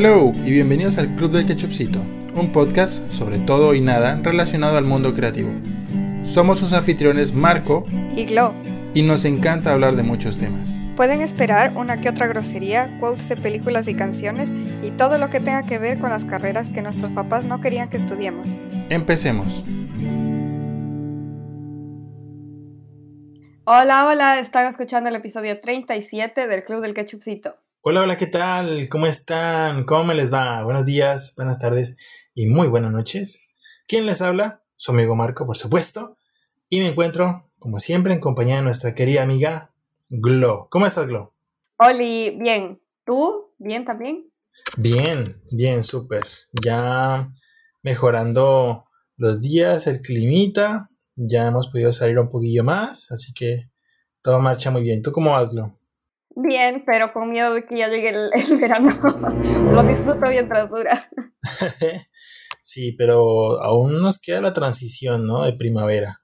Hello y bienvenidos al Club del Ketchupcito, un podcast sobre todo y nada relacionado al mundo creativo. Somos sus anfitriones Marco y Glo y nos encanta hablar de muchos temas. Pueden esperar una que otra grosería, quotes de películas y canciones y todo lo que tenga que ver con las carreras que nuestros papás no querían que estudiemos. Empecemos. Hola, hola, están escuchando el episodio 37 del Club del Ketchupcito. Hola, hola, ¿qué tal? ¿Cómo están? ¿Cómo me les va? Buenos días, buenas tardes y muy buenas noches. ¿Quién les habla? Su amigo Marco, por supuesto. Y me encuentro, como siempre, en compañía de nuestra querida amiga Glo. ¿Cómo estás, Glo? Oli, bien. ¿Tú? ¿Bien también? Bien, bien, súper. Ya mejorando los días, el climita. Ya hemos podido salir un poquillo más, así que todo marcha muy bien. ¿Tú cómo vas, Glo? Bien, pero con miedo de que ya llegue el, verano. Lo disfruto mientras dura. sí, pero aún nos queda la transición, ¿no? De primavera.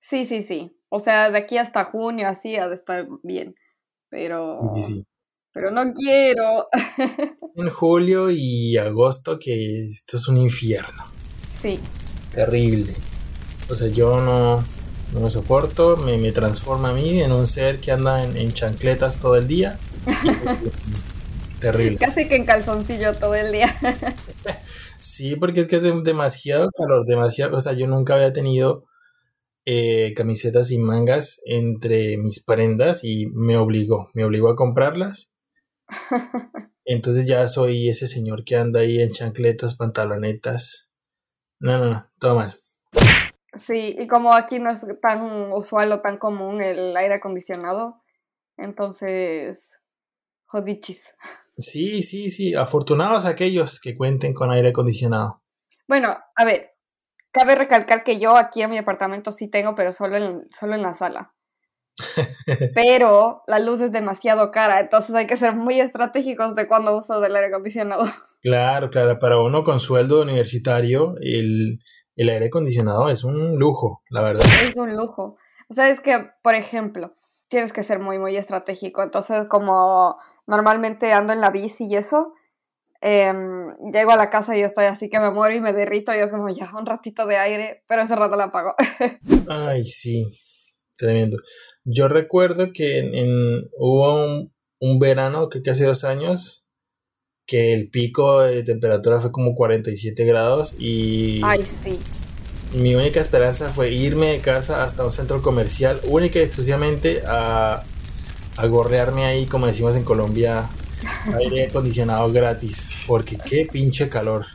Sí, sí, sí. O sea, de aquí hasta junio, así, ha de estar bien. Pero. Sí, sí. Pero no quiero. en julio y agosto, que esto es un infierno. Sí. Terrible. O sea, yo no no me soporto, me, me, transforma a mí en un ser que anda en, chancletas todo el día. Terrible. Casi que en calzoncillo todo el día. sí, porque es que hace demasiado calor, demasiado, o sea, yo nunca había tenido eh, camisetas y mangas entre mis prendas y me obligó, me obligó a comprarlas. Entonces ya soy ese señor que anda ahí en chancletas, pantalonetas. No, no, no, todo mal. Sí, y como aquí no es tan usual o tan común el aire acondicionado, entonces, jodichis. Sí, sí, sí, afortunados aquellos que cuenten con aire acondicionado. Bueno, a ver, cabe recalcar que yo aquí en mi apartamento sí tengo, pero solo en, solo en la sala. pero la luz es demasiado cara, entonces hay que ser muy estratégicos de cuando uso del aire acondicionado. Claro, claro, para uno con sueldo universitario, el, el aire acondicionado es un lujo, la verdad. Es un lujo. O sea, es que, por ejemplo, tienes que ser muy, muy estratégico. Entonces, como normalmente ando en la bici y eso, em, llego a la casa y estoy así que me muero y me derrito y es como ya un ratito de aire, pero ese rato la apago. Ay, sí, tremendo. Yo recuerdo que en, hubo un, un verano, creo que hace dos años, que el pico de temperatura fue como 47 grados y... Ay, sí. Mi única esperanza fue irme de casa hasta un centro comercial, única y exclusivamente a, a gorrearme ahí, como decimos en Colombia, aire acondicionado gratis, porque qué pinche calor.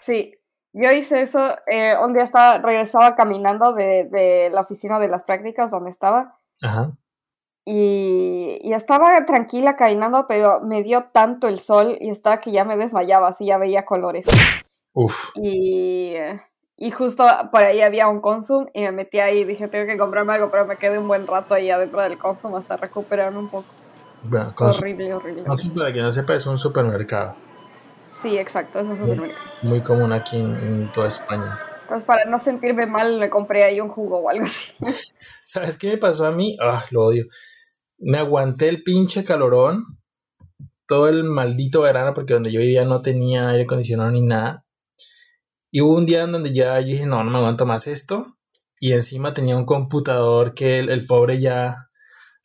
Sí, yo hice eso, eh, un día estaba, regresaba caminando de, de la oficina de las prácticas donde estaba. Ajá. Y, estaba tranquila caminando, pero me dio tanto el sol y estaba que ya me desmayaba, así ya veía colores. Uf. Y, y justo por ahí había un Consum y me metí ahí y dije, tengo que comprarme algo, pero me quedé un buen rato ahí adentro del Consum hasta recuperarme un poco. horrible, horrible. Consum, para quien no sepa, es un supermercado. Sí, exacto, es un supermercado. Muy, común aquí en, toda España. Pues para no sentirme mal, me compré ahí un jugo o algo así. ¿Sabes qué me pasó a mí? Ah, lo odio me aguanté el pinche calorón todo el maldito verano porque donde yo vivía no tenía aire acondicionado ni nada. Y hubo un día en donde ya yo dije, no, no me aguanto más esto. Y encima tenía un computador que el, pobre ya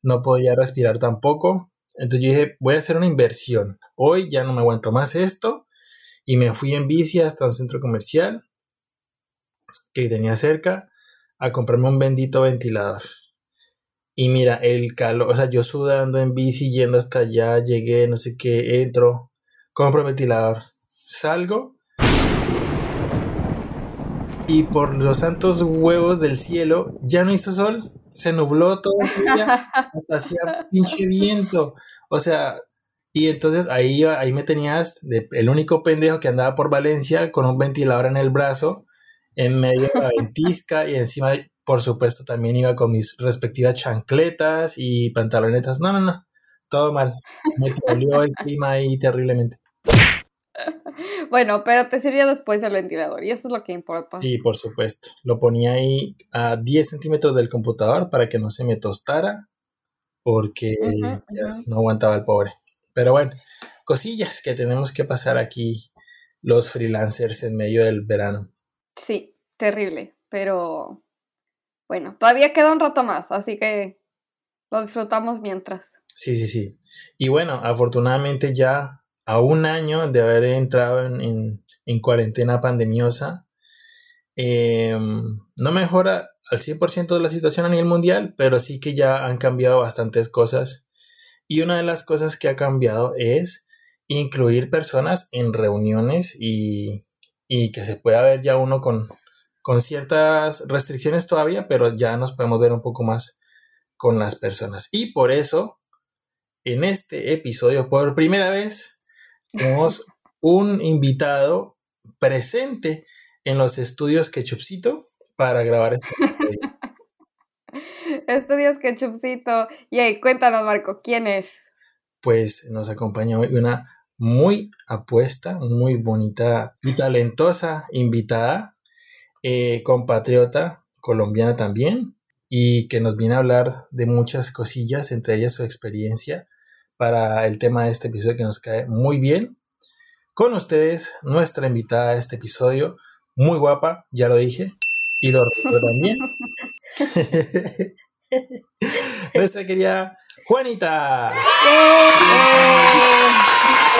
no podía respirar tampoco. Entonces yo dije, voy a hacer una inversión. Hoy ya no me aguanto más esto. Y me fui en bici hasta un centro comercial que tenía cerca a comprarme un bendito ventilador. Y mira, el calor, o sea, yo sudando en bici, yendo hasta allá, llegué, no sé qué, entro, compro el ventilador, salgo. Y por los santos huevos del cielo ya no hizo sol, se nubló todo el día, hacía pinche viento, o sea, y entonces ahí, ahí me tenías de, el único pendejo que andaba por Valencia con un ventilador en el brazo, en medio de la ventisca y encima por supuesto, también iba con mis respectivas chancletas y pantalonetas. No, no, no. Todo mal. Me el clima ahí terriblemente. Bueno, pero te sirvió después el ventilador y eso es lo que importa. Sí, por supuesto. Lo ponía ahí a 10 centímetros del computador para que no se me tostara porque no aguantaba el pobre. Pero bueno, cosillas que tenemos que pasar aquí los freelancers en medio del verano. Sí, terrible, pero bueno, todavía queda un rato más, así que lo disfrutamos mientras. Sí, sí, sí. Y bueno, afortunadamente ya a un año de haber entrado en, cuarentena pandemiosa, em, no mejora al 100% de la situación a nivel mundial, pero sí que ya han cambiado bastantes cosas. Y una de las cosas que ha cambiado es incluir personas en reuniones y, que se pueda ver ya uno con, con ciertas restricciones todavía, pero ya nos podemos ver un poco más con las personas. Y por eso, en este episodio, por primera vez, tenemos un invitado presente en los estudios Ketchupcito para grabar este episodio. Estudios Ketchupcito. Y ahí, cuéntanos, Marco, ¿quién es? Pues nos acompaña hoy una muy apuesta, muy bonita y talentosa invitada, eh, compatriota colombiana también, y que nos viene a hablar de muchas cosillas, entre ellas su experiencia para el tema de este episodio que nos cae muy bien. Con ustedes, nuestra invitada a este episodio, muy guapa, ya lo dije, y lo recuerdo también. nuestra querida Juanita.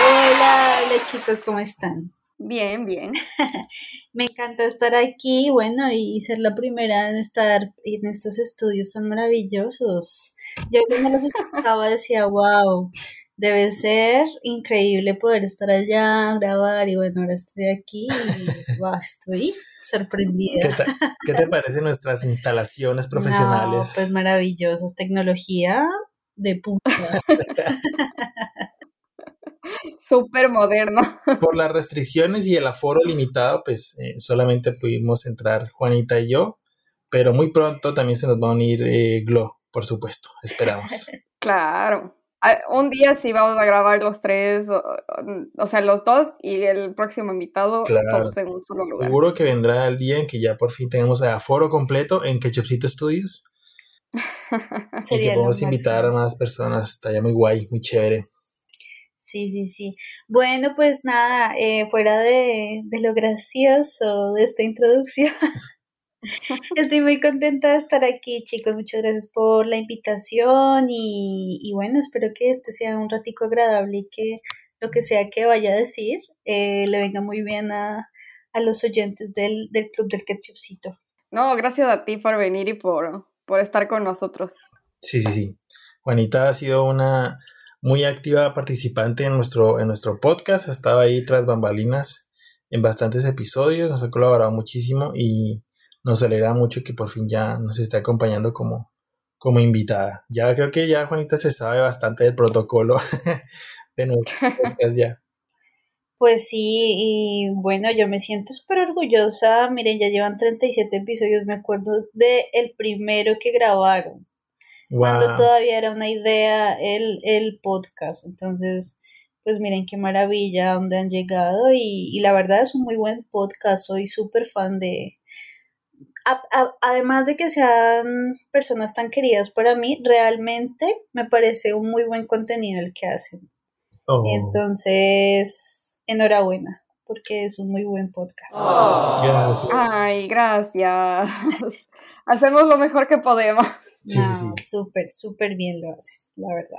Hola, hola chicos, ¿cómo están? Bien, bien. Me encanta estar aquí, bueno, y ser la primera en estar en estos estudios tan maravillosos. Yo cuando los escuchaba decía, wow, debe ser increíble poder estar allá, grabar, y bueno, ahora estoy aquí y wow, estoy sorprendida. ¿Qué te, parecen nuestras instalaciones profesionales? pues maravillosas, tecnología de punta. súper moderno. Por las restricciones y el aforo limitado, pues eh, solamente pudimos entrar Juanita y yo, pero muy pronto también se nos va a unir eh, Glo, por supuesto, esperamos. claro. Ah, un día sí vamos a grabar los tres, o, sea, los dos y el próximo invitado todos en un solo lugar. Seguro que vendrá el día en que ya por fin tengamos aforo completo en Ketchupcito Studios. y que podamos invitar a más personas, estaría muy guay, muy chévere. Sí, sí, sí. Bueno, pues nada, eh, fuera de, lo gracioso de esta introducción, estoy muy contenta de estar aquí, chicos. Muchas gracias por la invitación y, bueno, espero que este sea un ratico agradable y que lo que sea que vaya a decir eh, le venga muy bien a, los oyentes del, del Club del Ketchupcito. No, gracias a ti por venir y por, por estar con nosotros. Sí, sí, sí. Juanita ha sido una muy activa participante en nuestro, en nuestro podcast, ha estado ahí tras bambalinas en bastantes episodios, nos ha colaborado muchísimo y nos alegra mucho que por fin ya nos esté acompañando como, como invitada. Ya creo que ya Juanita se sabe bastante del protocolo de nuestro podcast ya. Pues sí, y bueno, yo me siento súper orgullosa. Miren, ya llevan 37 episodios, me acuerdo de el primero que grabaron cuando todavía era una idea el, el podcast. Entonces, pues miren qué maravilla donde han llegado y, la verdad es un muy buen podcast, soy súper fan de... además de que sean personas tan queridas para mí, realmente me parece un muy buen contenido el que hacen. Oh. Entonces, enhorabuena, porque es un muy buen podcast. Gracias. Ay, gracias. Hacemos lo mejor que podemos. Sí, no, súper, súper bien lo hace, la verdad.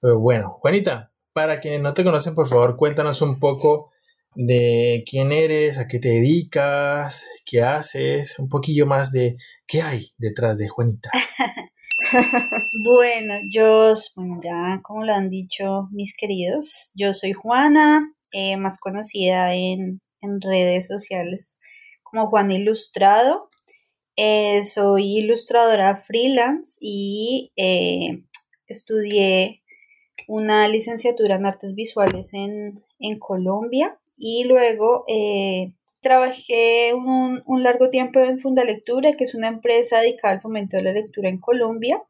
Pero bueno, Juanita, para quienes no te conocen, por favor, cuéntanos un poco de quién eres, a qué te dedicas, qué haces, un poquillo más de qué hay detrás de Juanita. bueno, yo, bueno, ya como lo han dicho mis queridos, yo soy Juana, eh, más conocida en, en redes sociales como Juana Ilustrado. Eh, soy ilustradora freelance y eh, estudié una licenciatura en artes visuales en, Colombia y luego eh, trabajé un, un, largo tiempo en Fundalectura, que es una empresa dedicada al fomento de la lectura en Colombia.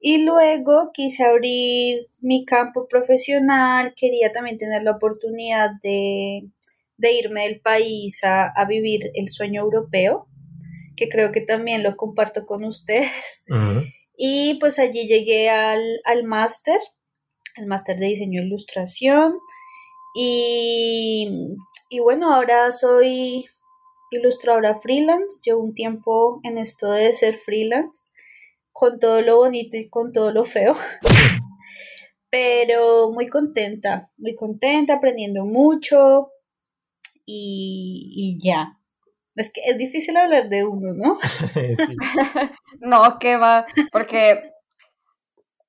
Y luego quise abrir mi campo profesional, quería también tener la oportunidad de, irme del país a, a vivir el sueño europeo que creo que también lo comparto con ustedes. Y pues allí llegué al, al máster, al máster de diseño e ilustración. Y, y bueno, ahora soy ilustradora freelance, llevo un tiempo en esto de ser freelance, con todo lo bonito y con todo lo feo, pero muy contenta, muy contenta, aprendiendo mucho y, ya. Es que es difícil hablar de uno, ¿no? no, que va, porque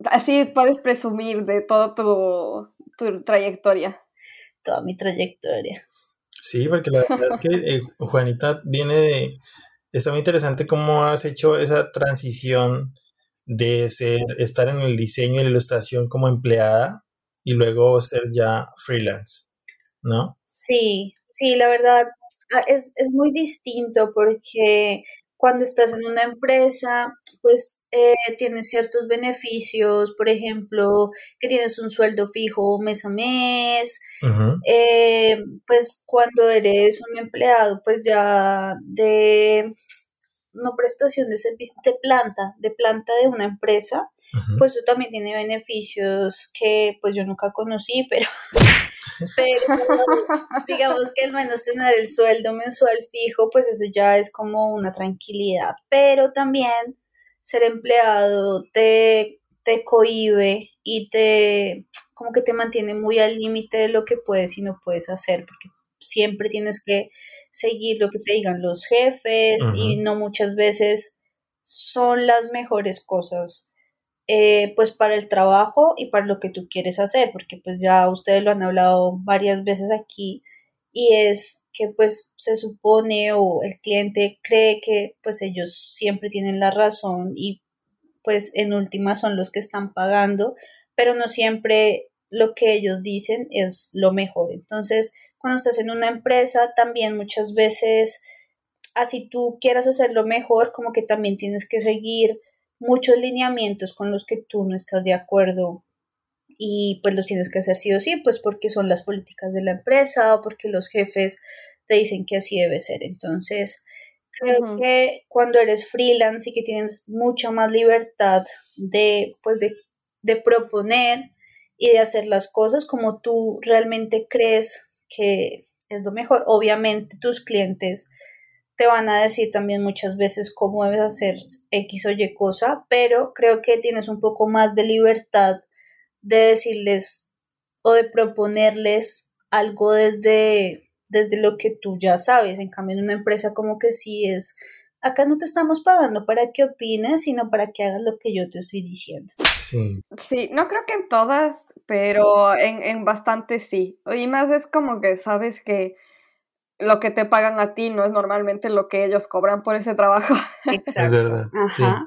así puedes presumir de toda tu, tu trayectoria. Toda mi trayectoria. Sí, porque la verdad es que eh, Juanita viene de... Está muy interesante cómo has hecho esa transición de ser, estar en el diseño y la ilustración como empleada y luego ser ya freelance, ¿no? Sí, sí, la verdad es, es muy distinto porque cuando estás en una empresa, pues eh, tienes ciertos beneficios, por ejemplo, que tienes un sueldo fijo mes a mes, eh, pues cuando eres un empleado, pues ya de no prestación de servicio de planta, de planta de una empresa, pues eso también tiene beneficios que pues yo nunca conocí, pero pero digamos que al menos tener el sueldo mensual fijo, pues eso ya es como una tranquilidad, pero también ser empleado te, te cohibe y te como que te mantiene muy al límite de lo que puedes y no puedes hacer, porque siempre tienes que seguir lo que te digan los jefes y no muchas veces son las mejores cosas eh, pues para el trabajo y para lo que tú quieres hacer, porque pues ya ustedes lo han hablado varias veces aquí y es que pues se supone o el cliente cree que pues ellos siempre tienen la razón y pues en última son los que están pagando, pero no siempre lo que ellos dicen es lo mejor. Entonces, cuando estás en una empresa, también muchas veces, así tú quieras hacerlo mejor, como que también tienes que seguir muchos lineamientos con los que tú no estás de acuerdo y pues los tienes que hacer sí o sí, pues porque son las políticas de la empresa o porque los jefes te dicen que así debe ser. Entonces, creo que cuando eres freelance y que tienes mucha más libertad de, pues de, de proponer y de hacer las cosas como tú realmente crees que es lo mejor. Obviamente tus clientes te van a decir también muchas veces cómo debes hacer X o Y cosa, pero creo que tienes un poco más de libertad de decirles o de proponerles algo desde, desde lo que tú ya sabes. En cambio, en una empresa como que sí es, acá no te estamos pagando para que opines, sino para que hagas lo que yo te estoy diciendo. Sí. Sí, no creo que en todas, pero en, en bastantes sí. Y más es como que sabes que lo que te pagan a ti no es normalmente lo que ellos cobran por ese trabajo. Exacto. Es verdad. Ajá.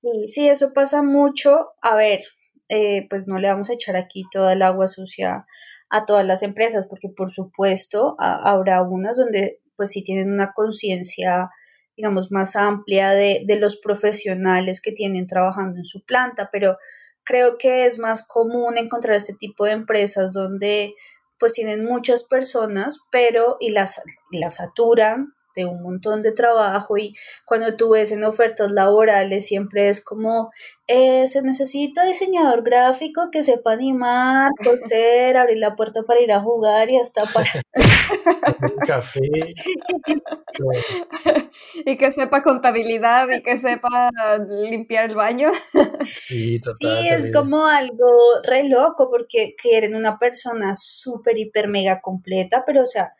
Sí. sí, eso pasa mucho. A ver, eh, pues no le vamos a echar aquí toda el agua sucia a todas las empresas, porque por supuesto habrá unas donde pues sí tienen una conciencia, digamos, más amplia de, de los profesionales que tienen trabajando en su planta, pero creo que es más común encontrar este tipo de empresas donde pues tienen muchas personas, pero y las, las saturan de un montón de trabajo y cuando tú ves en ofertas laborales siempre es como eh, se necesita diseñador gráfico que sepa animar, cortar, abrir la puerta para ir a jugar y hasta para café. Y que sepa contabilidad y que sepa limpiar el baño. Sí, total, sí es como algo re loco porque quieren una persona súper hiper mega completa pero o sea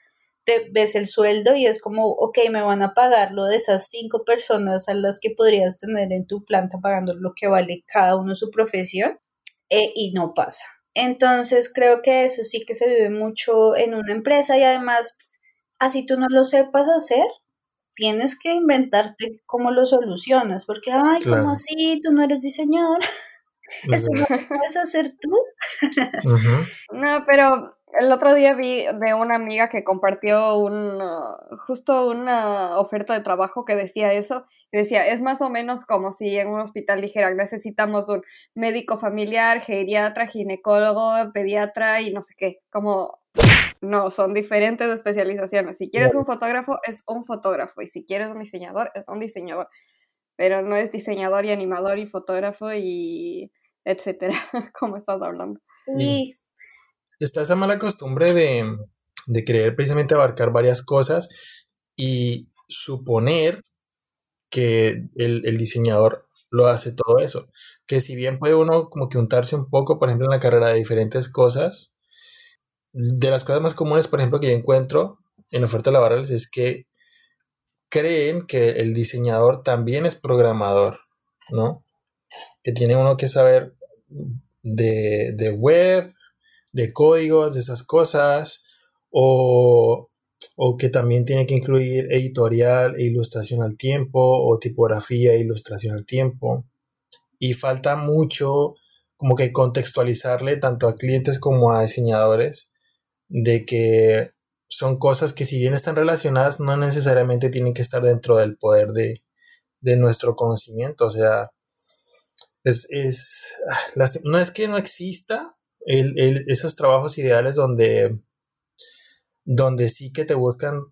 te ves el sueldo y es como, ok, me van a pagar lo de esas cinco personas a las que podrías tener en tu planta pagando lo que vale cada uno su profesión eh, y no pasa. Entonces creo que eso sí que se vive mucho en una empresa y además, así tú no lo sepas hacer, tienes que inventarte cómo lo solucionas, porque, ay, ¿cómo así? Tú no eres diseñador. ¿Eso lo puedes hacer tú? No, pero el otro día vi de una amiga que compartió un, uh, justo una oferta de trabajo que decía eso. decía, es más o menos como si en un hospital dijeran, necesitamos un médico familiar, geriatra, ginecólogo, pediatra y no sé qué. Como, no, son diferentes especializaciones. Si quieres un fotógrafo, es un fotógrafo. Y si quieres un diseñador, es un diseñador. Pero no es diseñador y animador y fotógrafo y etcétera, como estás hablando. Sí, está esa mala costumbre de, de querer precisamente abarcar varias cosas y suponer que el, el, diseñador lo hace todo eso. Que si bien puede uno como que untarse un poco, por ejemplo, en la carrera de diferentes cosas, de las cosas más comunes, por ejemplo, que yo encuentro en ofertas laborales es que creen que el diseñador también es programador, ¿no? Que tiene uno que saber de, de web, de códigos, de esas cosas, o, o, que también tiene que incluir editorial e ilustración al tiempo, o tipografía e ilustración al tiempo. Y falta mucho como que contextualizarle tanto a clientes como a diseñadores de que son cosas que si bien están relacionadas, no necesariamente tienen que estar dentro del poder de, de nuestro conocimiento. O sea, es, es, ah, no es que no exista el, esos trabajos ideales donde, donde sí que te buscan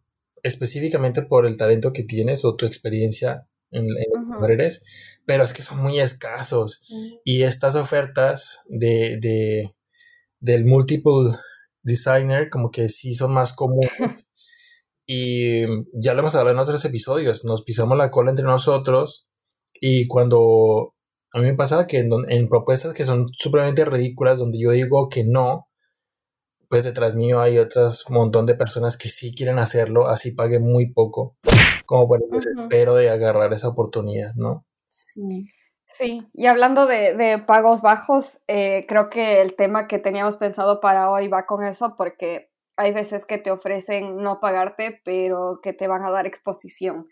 específicamente por el talento que tienes o tu experiencia en, en eres, pero es que son muy escasos. Mm. Y estas ofertas de, de, del multiple designer como que sí son más comunes. y ya lo hemos hablado en otros episodios, nos pisamos la cola entre nosotros y cuando a mí me pasa que en, propuestas que son supremamente ridículas, donde yo digo que no, pues detrás mío hay otras montón de personas que sí quieren hacerlo, así pague muy poco, como por el desespero de agarrar esa oportunidad, ¿no? Sí. Sí, y hablando de, pagos bajos, eh, creo que el tema que teníamos pensado para hoy va con eso, porque hay veces que te ofrecen no pagarte, pero que te van a dar exposición.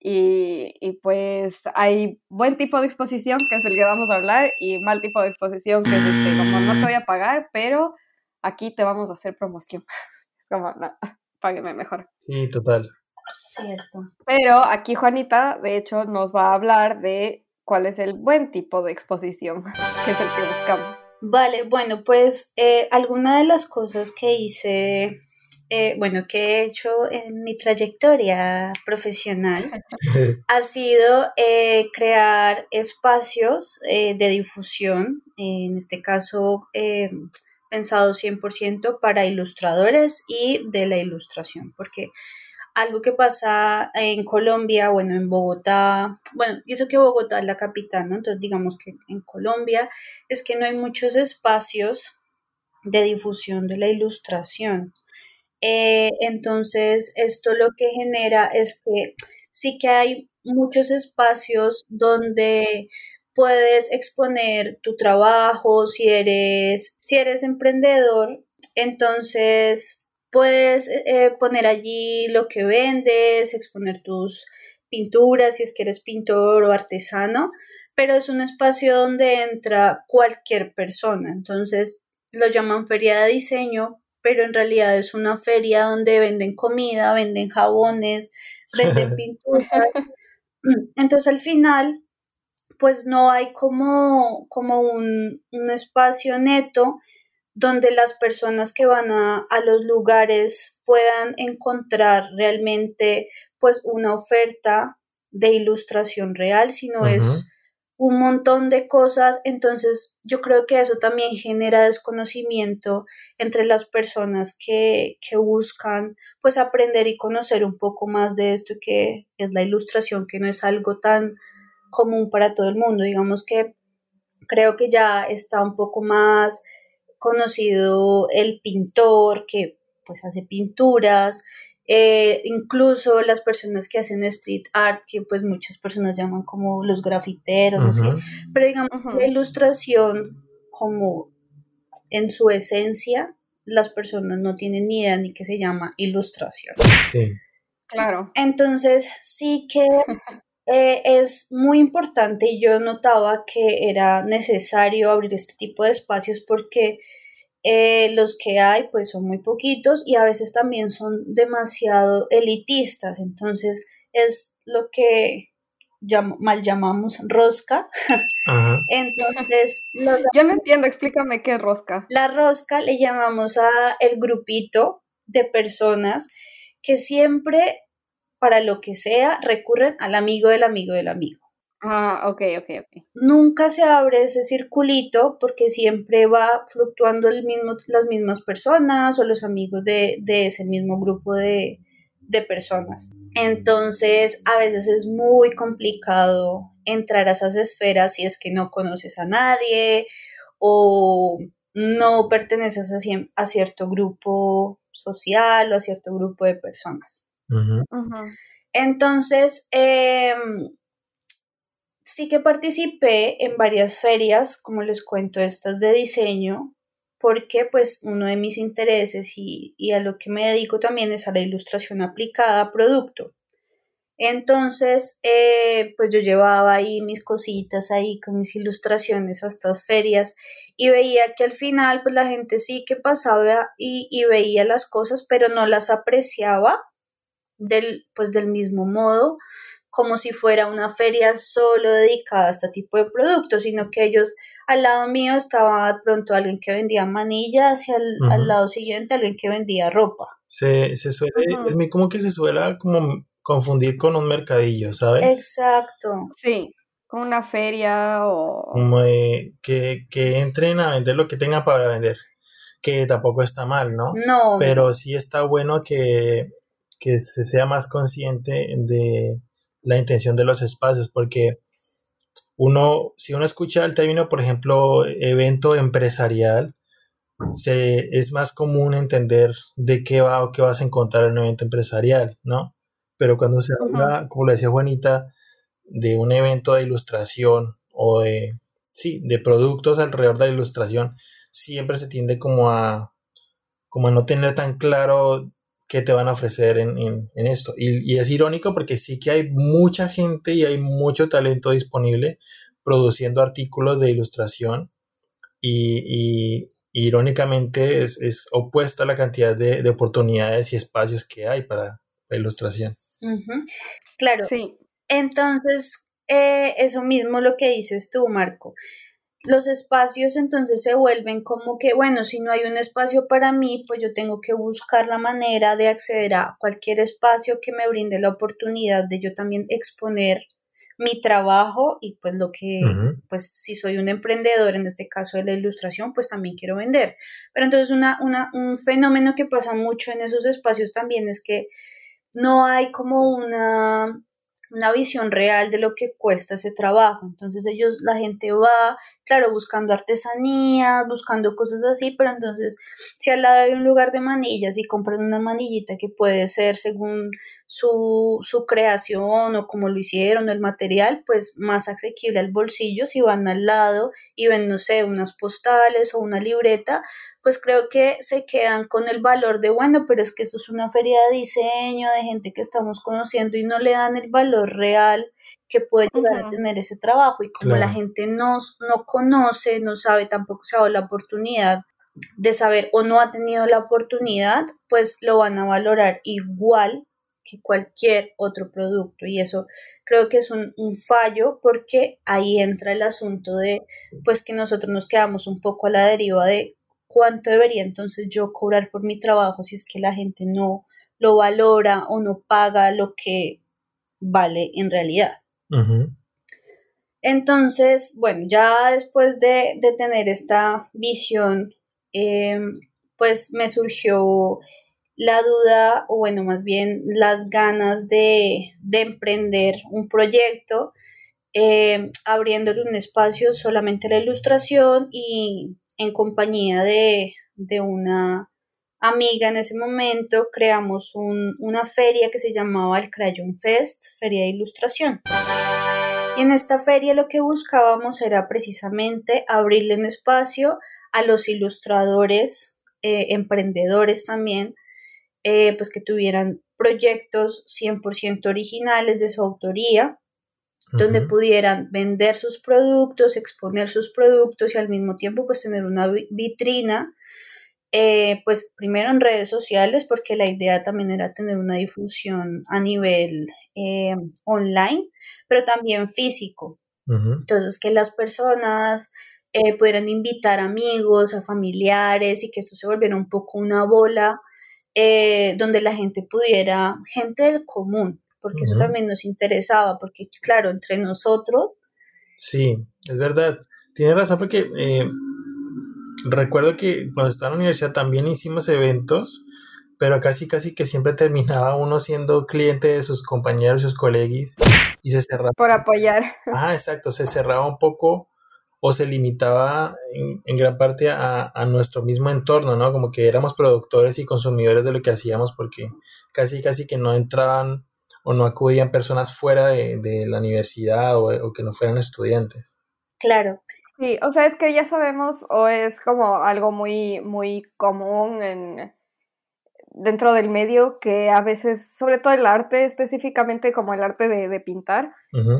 Y, pues hay buen tipo de exposición, que es el que vamos a hablar, y mal tipo de exposición, que es este, como no te voy a pagar, pero aquí te vamos a hacer promoción. Es como, no, págueme mejor. Sí, total. Cierto. Pero aquí Juanita, de hecho, nos va a hablar de cuál es el buen tipo de exposición, que es el que buscamos. Vale, bueno, pues eh, alguna de las cosas que hice eh, bueno, que he hecho en mi trayectoria profesional ha sido eh, crear espacios eh, de difusión, en este caso pensado 100% para ilustradores y de la ilustración, porque algo que pasa en Colombia, bueno, en Bogotá, bueno, y eso que Bogotá es la capital, ¿no? Entonces digamos que en Colombia es que no hay muchos espacios de difusión de la ilustración. Eh, entonces, esto lo que genera es que sí que hay muchos espacios donde puedes exponer tu trabajo, si eres, si eres emprendedor, entonces puedes eh, poner allí lo que vendes, exponer tus pinturas, si es que eres pintor o artesano, pero es un espacio donde entra cualquier persona, entonces lo llaman feria de diseño pero en realidad es una feria donde venden comida, venden jabones, venden pinturas. Entonces al final, pues no hay como, como un, un espacio neto donde las personas que van a, a, los lugares puedan encontrar realmente pues una oferta de ilustración real, sino es un montón de cosas, entonces yo creo que eso también genera desconocimiento entre las personas que, que, buscan pues aprender y conocer un poco más de esto que es la ilustración, que no es algo tan común para todo el mundo, digamos que creo que ya está un poco más conocido el pintor que pues hace pinturas, eh, incluso las personas que hacen street art, que pues muchas personas llaman como los grafiteros, pero digamos la ilustración como en su esencia, las personas no tienen ni idea ni qué se llama ilustración. Sí. Claro. Entonces sí que eh, es muy importante y yo notaba que era necesario abrir este tipo de espacios porque eh, los que hay pues son muy poquitos y a veces también son demasiado elitistas, entonces es lo que mal llamamos rosca. Entonces, yo no entiendo, explícame qué es rosca. La rosca le llamamos a el grupito de personas que siempre, para lo que sea, recurren al amigo del amigo del amigo. Ah, ok, ok, ok. Nunca se abre ese circulito porque siempre va fluctuando el mismo, las mismas personas o los amigos de, ese mismo grupo de, de personas. Entonces, a veces es muy complicado entrar a esas esferas si es que no conoces a nadie o no perteneces a, cierto grupo social o a cierto grupo de personas. Entonces, em, sí que participé en varias ferias, como les cuento, estas de diseño, porque pues uno de mis intereses y, a lo que me dedico también es a la ilustración aplicada a producto. Entonces, eh, pues yo llevaba ahí mis cositas ahí con mis ilustraciones a estas ferias y veía que al final pues la gente sí que pasaba y, y veía las cosas, pero no las apreciaba del, pues del mismo modo como si fuera una feria solo dedicada a este tipo de productos, sino que ellos al lado mío estaba de pronto alguien que vendía manillas y al, lado siguiente alguien que vendía ropa. Se, se suele, es muy como que se suele como confundir con un mercadillo, ¿sabes? Exacto. Sí, con una feria o... Como que, que entren a vender lo que tengan para vender, que tampoco está mal, ¿no? No. Pero sí está bueno que, que se sea más consciente de la intención de los espacios, porque uno, si uno escucha el término, por ejemplo, evento empresarial, se, es más común entender de qué va o qué vas a encontrar en un evento empresarial, ¿no? Pero cuando se habla, como le decía Juanita, de un evento de ilustración o de, sí, de productos alrededor de la ilustración, siempre se tiende como a, como a no tener tan claro qué te van a ofrecer en, esto. Y, es irónico porque sí que hay mucha gente y hay mucho talento disponible produciendo artículos de ilustración y, irónicamente es, opuesta a la cantidad de, oportunidades y espacios que hay para la ilustración. Claro. Sí. Entonces, eh, eso mismo lo que dices tú, Marco los espacios entonces se vuelven como que, bueno, si no hay un espacio para mí, pues yo tengo que buscar la manera de acceder a cualquier espacio que me brinde la oportunidad de yo también exponer mi trabajo y pues lo que, pues si soy un emprendedor, en este caso de la ilustración, pues también quiero vender. Pero entonces una, una, un fenómeno que pasa mucho en esos espacios también es que no hay como una una visión real de lo que cuesta ese trabajo. Entonces ellos, la gente va, claro, buscando artesanía, buscando cosas así, pero entonces si al lado hay un lugar de manillas y compran una manillita que puede ser según su, su creación o como lo hicieron, el material, pues más asequible al bolsillo si van al lado y ven, no sé, unas postales o una libreta, pues creo que se quedan con el valor de, bueno, pero es que eso es una feria de diseño, de gente que estamos conociendo y no le dan el valor real que puede llegar a tener ese trabajo. Y como la gente no, no conoce, no sabe, tampoco se ha dado la oportunidad de saber o no ha tenido la oportunidad, pues lo van a valorar igual que cualquier otro producto y eso creo que es un, un, fallo porque ahí entra el asunto de pues que nosotros nos quedamos un poco a la deriva de cuánto debería entonces yo cobrar por mi trabajo si es que la gente no lo valora o no paga lo que vale en realidad. Entonces, bueno, ya después de, tener esta visión, em, pues me surgió la duda, o bueno, más bien las ganas de, emprender un proyecto, em, abriéndole un espacio solamente a la ilustración y en compañía de, una amiga en ese momento, creamos una feria que se llamaba el Crayon Fest, Feria de Ilustración. Y en esta feria lo que buscábamos era precisamente abrirle un espacio a los ilustradores, eh, emprendedores también, eh, pues que tuvieran proyectos 100% originales de su autoría, donde pudieran vender sus productos, exponer sus productos y al mismo tiempo pues tener una vitrina, eh, pues primero en redes sociales, porque la idea también era tener una difusión a nivel eh, online, pero también físico. Entonces, que las personas eh, pudieran invitar amigos, a familiares y que esto se volviera un poco una bola donde la gente pudiera, gente del común, porque eso también nos interesaba, porque claro, entre nosotros. Sí, es verdad. Tiene razón porque eh, recuerdo que cuando estaba en la universidad también hicimos eventos, pero casi casi que siempre terminaba uno siendo cliente de sus compañeros, sus colegis y se cerraba. Por apoyar. Ah, exacto, se cerraba un poco o se limitaba en, gran parte a, nuestro mismo entorno, ¿no? Como que éramos productores y consumidores de lo que hacíamos porque casi casi que no entraban o no acudían personas fuera de, la universidad o, o que no fueran estudiantes. Claro, Sí, o sea, es que ya sabemos, o es como algo muy, muy común en, dentro del medio, que a veces, sobre todo el arte, específicamente como el arte de, pintar,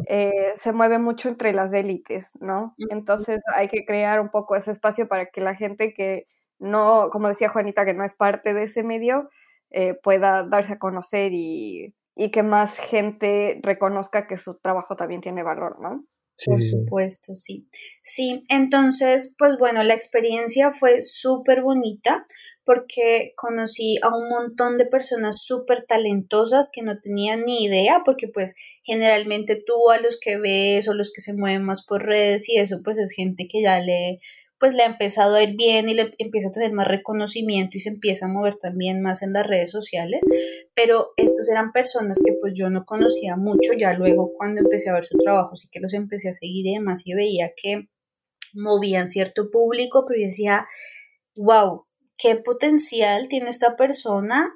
eh, se mueve mucho entre las élites, ¿no? Entonces hay que crear un poco ese espacio para que la gente que no, como decía Juanita, que no es parte de ese medio, eh, pueda darse a conocer y, y que más gente reconozca que su trabajo también tiene valor, ¿no? Por supuesto, sí. Sí, entonces, pues bueno, la experiencia fue súper bonita porque conocí a un montón de personas súper talentosas que no tenían ni idea, porque pues generalmente tú a los que ves o los que se mueven más por redes y eso, pues es gente que ya le pues le ha empezado a ir bien y le empieza a tener más reconocimiento y se empieza a mover también más en las redes sociales, pero estos eran personas que pues yo no conocía mucho, ya luego cuando empecé a ver su trabajo sí que los empecé a seguir y demás y veía que movían cierto público, pero yo decía, wow, qué potencial tiene esta persona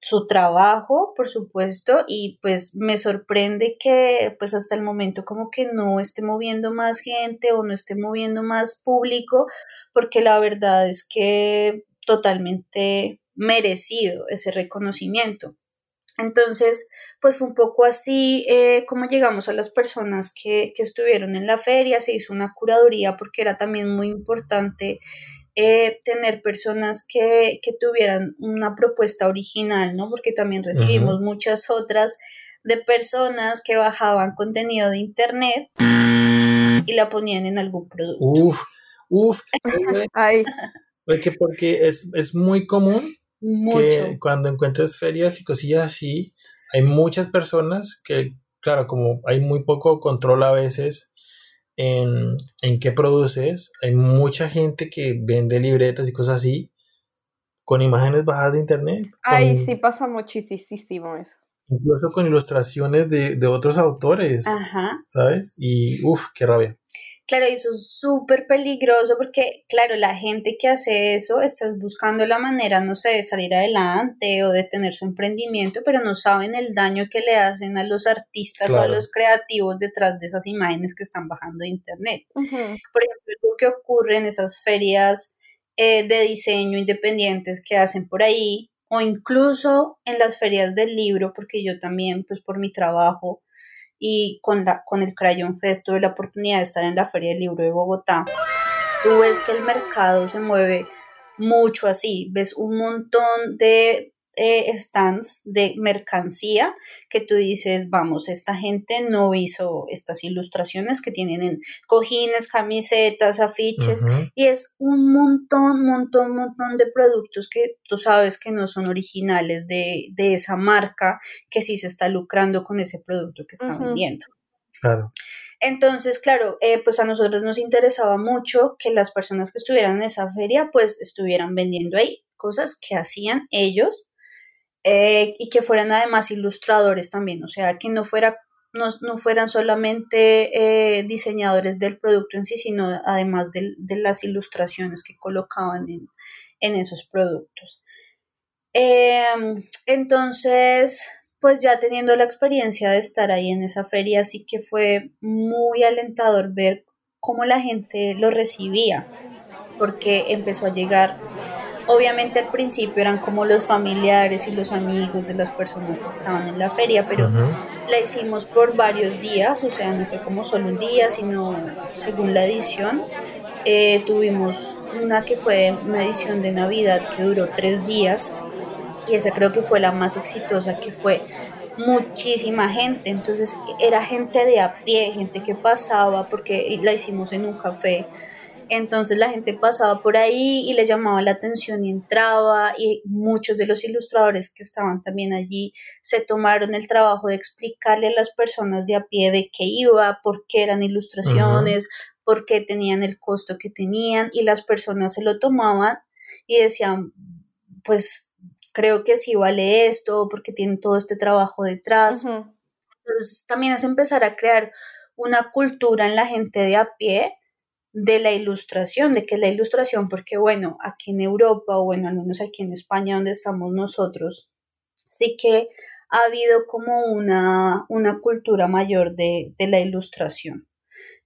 su trabajo, por supuesto, y pues me sorprende que pues hasta el momento como que no esté moviendo más gente o no esté moviendo más público, porque la verdad es que totalmente merecido ese reconocimiento. Entonces, pues fue un poco así eh, como llegamos a las personas que, que estuvieron en la feria, se hizo una curaduría porque era también muy importante eh, tener personas que, tuvieran una propuesta original, ¿no? Porque también recibimos muchas otras de personas que bajaban contenido de internet y la ponían en algún producto. Uf, uf. Ay. Porque, porque es, es muy común que cuando encuentres ferias y cosillas así, hay muchas personas que, claro, como hay muy poco control a veces, en, en qué produces. Hay mucha gente que vende libretas y cosas así con imágenes bajadas de internet. Ay, sí, pasa muchísimo eso. Incluso con ilustraciones de, de otros autores. Ajá. ¿Sabes? Y uff, qué rabia. Claro, eso es súper peligroso porque, claro, la gente que hace eso está buscando la manera, no sé, de salir adelante o de tener su emprendimiento, pero no saben el daño que le hacen a los artistas o a los creativos detrás de esas imágenes que están bajando de internet. Por ejemplo, lo que ocurre en esas ferias eh, de diseño independientes que hacen por ahí, o incluso en las ferias del libro, porque yo también, pues por mi trabajo, y con, la, con el Crayon Fest tuve la oportunidad de estar en la Feria del Libro de Bogotá. Tú ves que el mercado se mueve mucho así, ves un montón de eh, stands de mercancía que tú dices, vamos, esta gente no hizo estas ilustraciones que tienen en cojines, camisetas, afiches, y es un montón, montón, montón de productos que tú sabes que no son originales de, esa marca que sí se está lucrando con ese producto que están vendiendo. Claro. Entonces, claro, eh, pues a nosotros nos interesaba mucho que las personas que estuvieran en esa feria, pues estuvieran vendiendo ahí cosas que hacían ellos eh, y que fueran además ilustradores también, o sea, que no, fuera, no, no fueran solamente eh, diseñadores del producto en sí, sino además de, las ilustraciones que colocaban en, en esos productos. Em, entonces, pues ya teniendo la experiencia de estar ahí en esa feria, sí que fue muy alentador ver cómo la gente lo recibía, porque empezó a llegar Obviamente al principio eran como los familiares y los amigos de las personas que estaban en la feria, pero la hicimos por varios días, o sea, no fue como solo un día, sino según la edición. Eh, tuvimos una que fue una edición de Navidad que duró tres días y esa creo que fue la más exitosa, que fue muchísima gente, entonces era gente de a pie, gente que pasaba porque la hicimos en un café Entonces la gente pasaba por ahí y le llamaba la atención y entraba y muchos de los ilustradores que estaban también allí se tomaron el trabajo de explicarle a las personas de a pie de qué iba, por qué eran ilustraciones, por qué tenían el costo que tenían y las personas se lo tomaban y decían, pues creo que sí vale esto porque tiene todo este trabajo detrás. Entonces también es empezar a crear una cultura en la gente de a pie de la ilustración, de que la ilustración, porque bueno, aquí en Europa o bueno, al menos aquí en España donde estamos nosotros, sí que ha habido como una, una cultura mayor de, de la ilustración.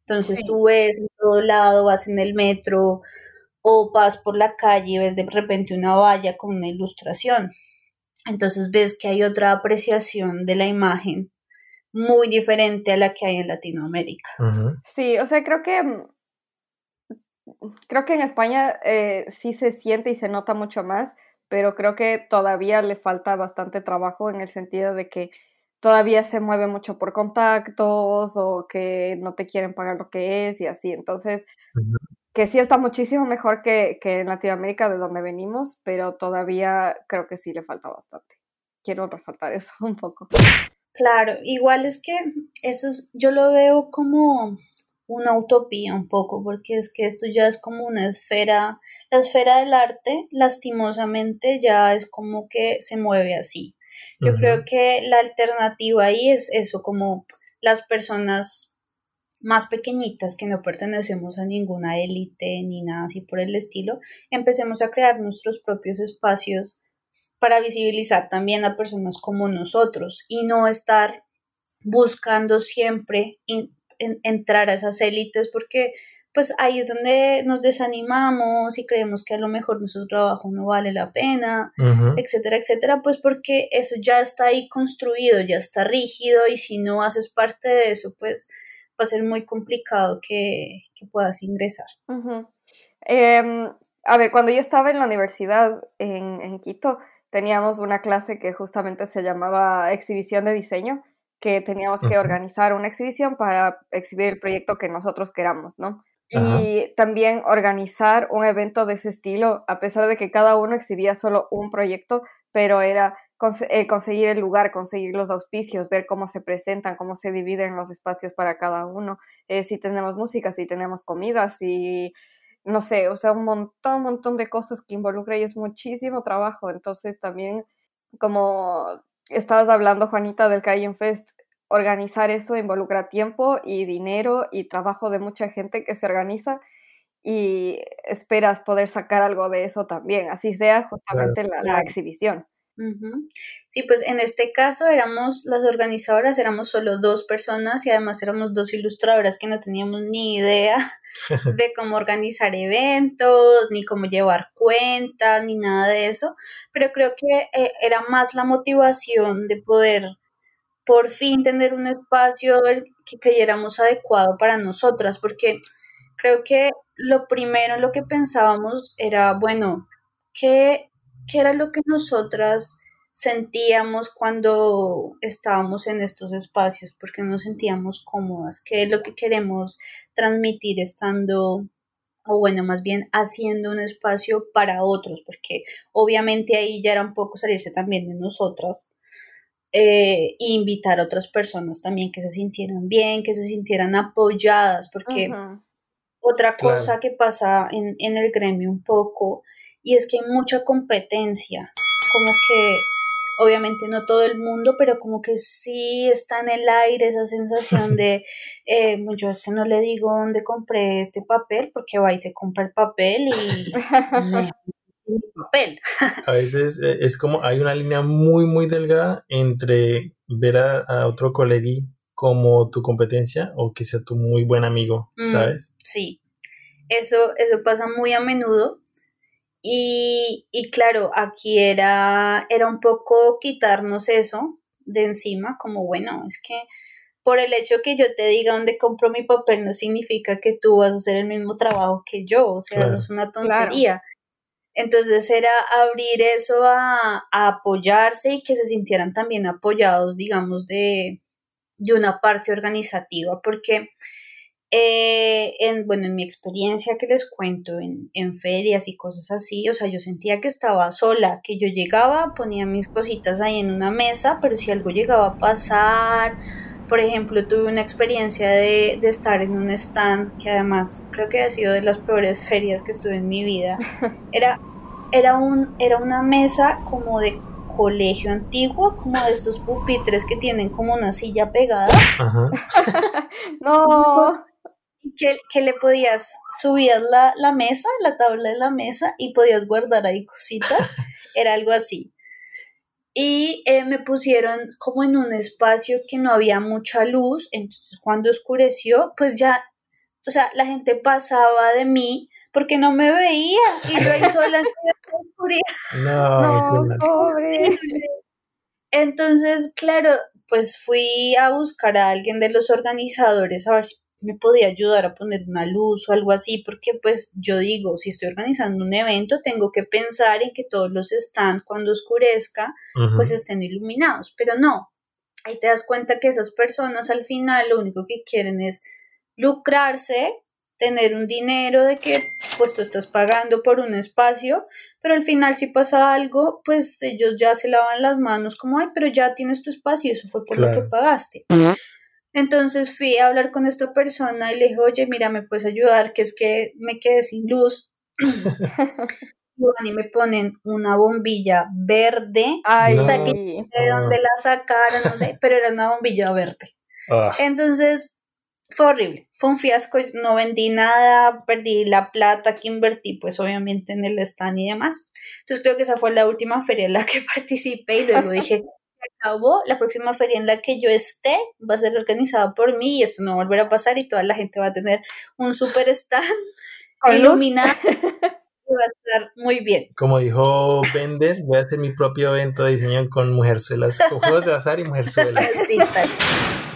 Entonces tú ves en todo lado, vas en el metro o vas por la calle y ves de repente una valla con una ilustración. Entonces ves que hay otra apreciación de la imagen muy diferente a la que hay en Latinoamérica. Sí, o sea, creo que creo que en España eh, sí se siente y se nota mucho más, pero creo que todavía le falta bastante trabajo en el sentido de que todavía se mueve mucho por contactos o que no te quieren pagar lo que es y así. Entonces, que sí está muchísimo mejor que, que en Latinoamérica de donde venimos, pero todavía creo que sí le falta bastante. Quiero resaltar eso un poco. Claro, igual es que eso yo lo veo como una utopía un poco, porque es que esto ya es como una esfera, la esfera del arte, lastimosamente, ya es como que se mueve así. Yo creo que la alternativa ahí es eso, como las personas más pequeñitas que no pertenecemos a ninguna élite ni nada así por el estilo, empecemos a crear nuestros propios espacios para visibilizar también a personas como nosotros y no estar buscando siempre entrar a esas élites porque pues ahí es donde nos desanimamos y creemos que a lo mejor nuestro trabajo no vale la pena, etcétera, etcétera, pues porque eso ya está ahí construido, ya está rígido y si no haces parte de eso, pues va a ser muy complicado que, puedas ingresar. Em, a ver, cuando yo estaba en la universidad en, en Quito, teníamos una clase que justamente se llamaba exhibición de diseño que teníamos que organizar una exhibición para exhibir el proyecto que nosotros queramos, ¿no? Y también organizar un evento de ese estilo, a pesar de que cada uno exhibía solo un proyecto, pero era eh, conseguir el lugar, conseguir los auspicios, ver cómo se presentan, cómo se dividen los espacios para cada uno, eh, si tenemos música, si tenemos comida, si, no sé, o sea, un montón, un montón de cosas que involucra y es muchísimo trabajo. Entonces también, como estabas hablando, Juanita, del Cayenne Fest, organizar eso involucra tiempo y dinero y trabajo de mucha gente que se organiza y esperas poder sacar algo de eso también, así sea justamente la, exhibición. Sí, pues en este caso éramos las organizadoras, éramos solo dos personas y además éramos dos ilustradoras que no teníamos ni idea de cómo organizar eventos, ni cómo llevar cuentas, ni nada de eso, pero creo que eh, era más la motivación de poder por fin tener un espacio que creyéramos adecuado para nosotras, porque creo que lo primero en lo que pensábamos era, bueno, ¿qué, era lo que nosotras sentíamos cuando estábamos en estos espacios? porque nos sentíamos cómodas? ¿Qué es lo que queremos transmitir estando o bueno, más bien haciendo un espacio para otros, porque obviamente ahí ya era un poco salirse también de nosotras eh, e invitar a otras personas también que se sintieran bien, que se sintieran apoyadas, porque otra cosa que pasa en, en el gremio un poco, y es que hay mucha competencia, como que obviamente no todo el mundo, pero como que sí está en el aire esa sensación de, eh, yo a este no le digo dónde compré este papel, porque va y se compra el papel y papel. A veces eh, es como hay una línea muy, muy delgada entre ver a, otro colegui como tu competencia o que sea tu muy buen amigo, mm, ¿sabes? sí, eso, eso pasa muy a menudo. Y, y, claro, aquí era, era un poco quitarnos eso de encima, como bueno, es que por el hecho que yo te diga dónde compro mi papel no significa que tú vas a hacer el mismo trabajo que yo, o sea, eso es una tontería. Entonces era abrir eso a, apoyarse y que se sintieran también apoyados, digamos, de, de una parte organizativa, porque eh, en, bueno, en mi experiencia que les cuento en, en ferias y cosas así, o sea, yo sentía que estaba sola, que yo llegaba, ponía mis cositas ahí en una mesa, pero si algo llegaba a pasar, por ejemplo, tuve una experiencia de, de, estar en un stand que además creo que ha sido de las peores ferias que estuve en mi vida. Era, era, un, era una mesa como de colegio antiguo, como de estos pupitres que tienen como una silla pegada. Ajá. no que, que le podías subir la, la mesa, la tabla de la mesa y podías guardar ahí cositas, era algo así. Y eh, me pusieron como en un espacio que no había mucha luz, entonces cuando oscureció, pues ya, o sea, la gente pasaba de mí porque no me veía y yo ahí sola en la oscuridad. No, no pobre. Entonces, claro, pues fui a buscar a alguien de los organizadores a ver si me podía ayudar a poner una luz o algo así, porque pues yo digo, si estoy organizando un evento, tengo que pensar en que todos los stands cuando oscurezca, pues estén iluminados, pero no, ahí te das cuenta que esas personas al final lo único que quieren es lucrarse, tener un dinero de que pues tú estás pagando por un espacio, pero al final si pasa algo, pues ellos ya se lavan las manos como, ay, pero ya tienes tu espacio, eso fue por lo que pagaste. Entonces fui a hablar con esta persona y le dije, oye, mira, ¿me puedes ayudar? Que es que me quedé sin luz. y me ponen una bombilla verde. Ay, o sea, que de dónde la sacaron, no sé, pero era una bombilla verde. Ah. Entonces, fue horrible. Fue un fiasco. No vendí nada, perdí la plata que invertí, pues obviamente en el stand y demás. Entonces, creo que esa fue la última feria en la que participé y luego dije, acabó, la próxima feria en la que yo esté va a ser organizada por mí y esto no va a volver a pasar y toda la gente va a tener un super stand iluminado y va a estar muy bien. Como dijo Bender, voy a hacer mi propio evento de diseño con mujerzuelas, con juegos de azar y mujerzuelas. sí,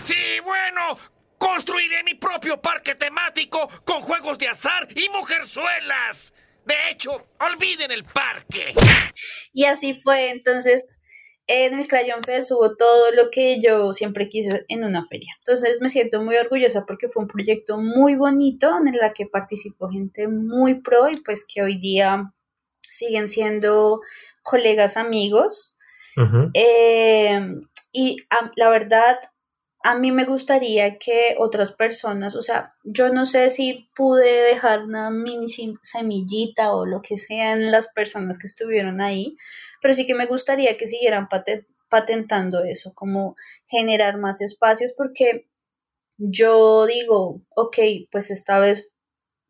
sí, bueno, construiré mi propio parque temático con juegos de azar y mujerzuelas. De hecho, olviden el parque. Y así fue, entonces en mis Crayon Fest hubo todo lo que yo siempre quise en una feria. Entonces me siento muy orgullosa porque fue un proyecto muy bonito en el que participó gente muy pro y pues que hoy día siguen siendo colegas amigos. Eh, y la verdad, a mí me gustaría que otras personas, o sea, yo no sé si pude dejar una mini semillita o lo que sean las personas que estuvieron ahí, pero sí que me gustaría que siguieran patentando eso, como generar más espacios, porque yo digo, ok, pues esta vez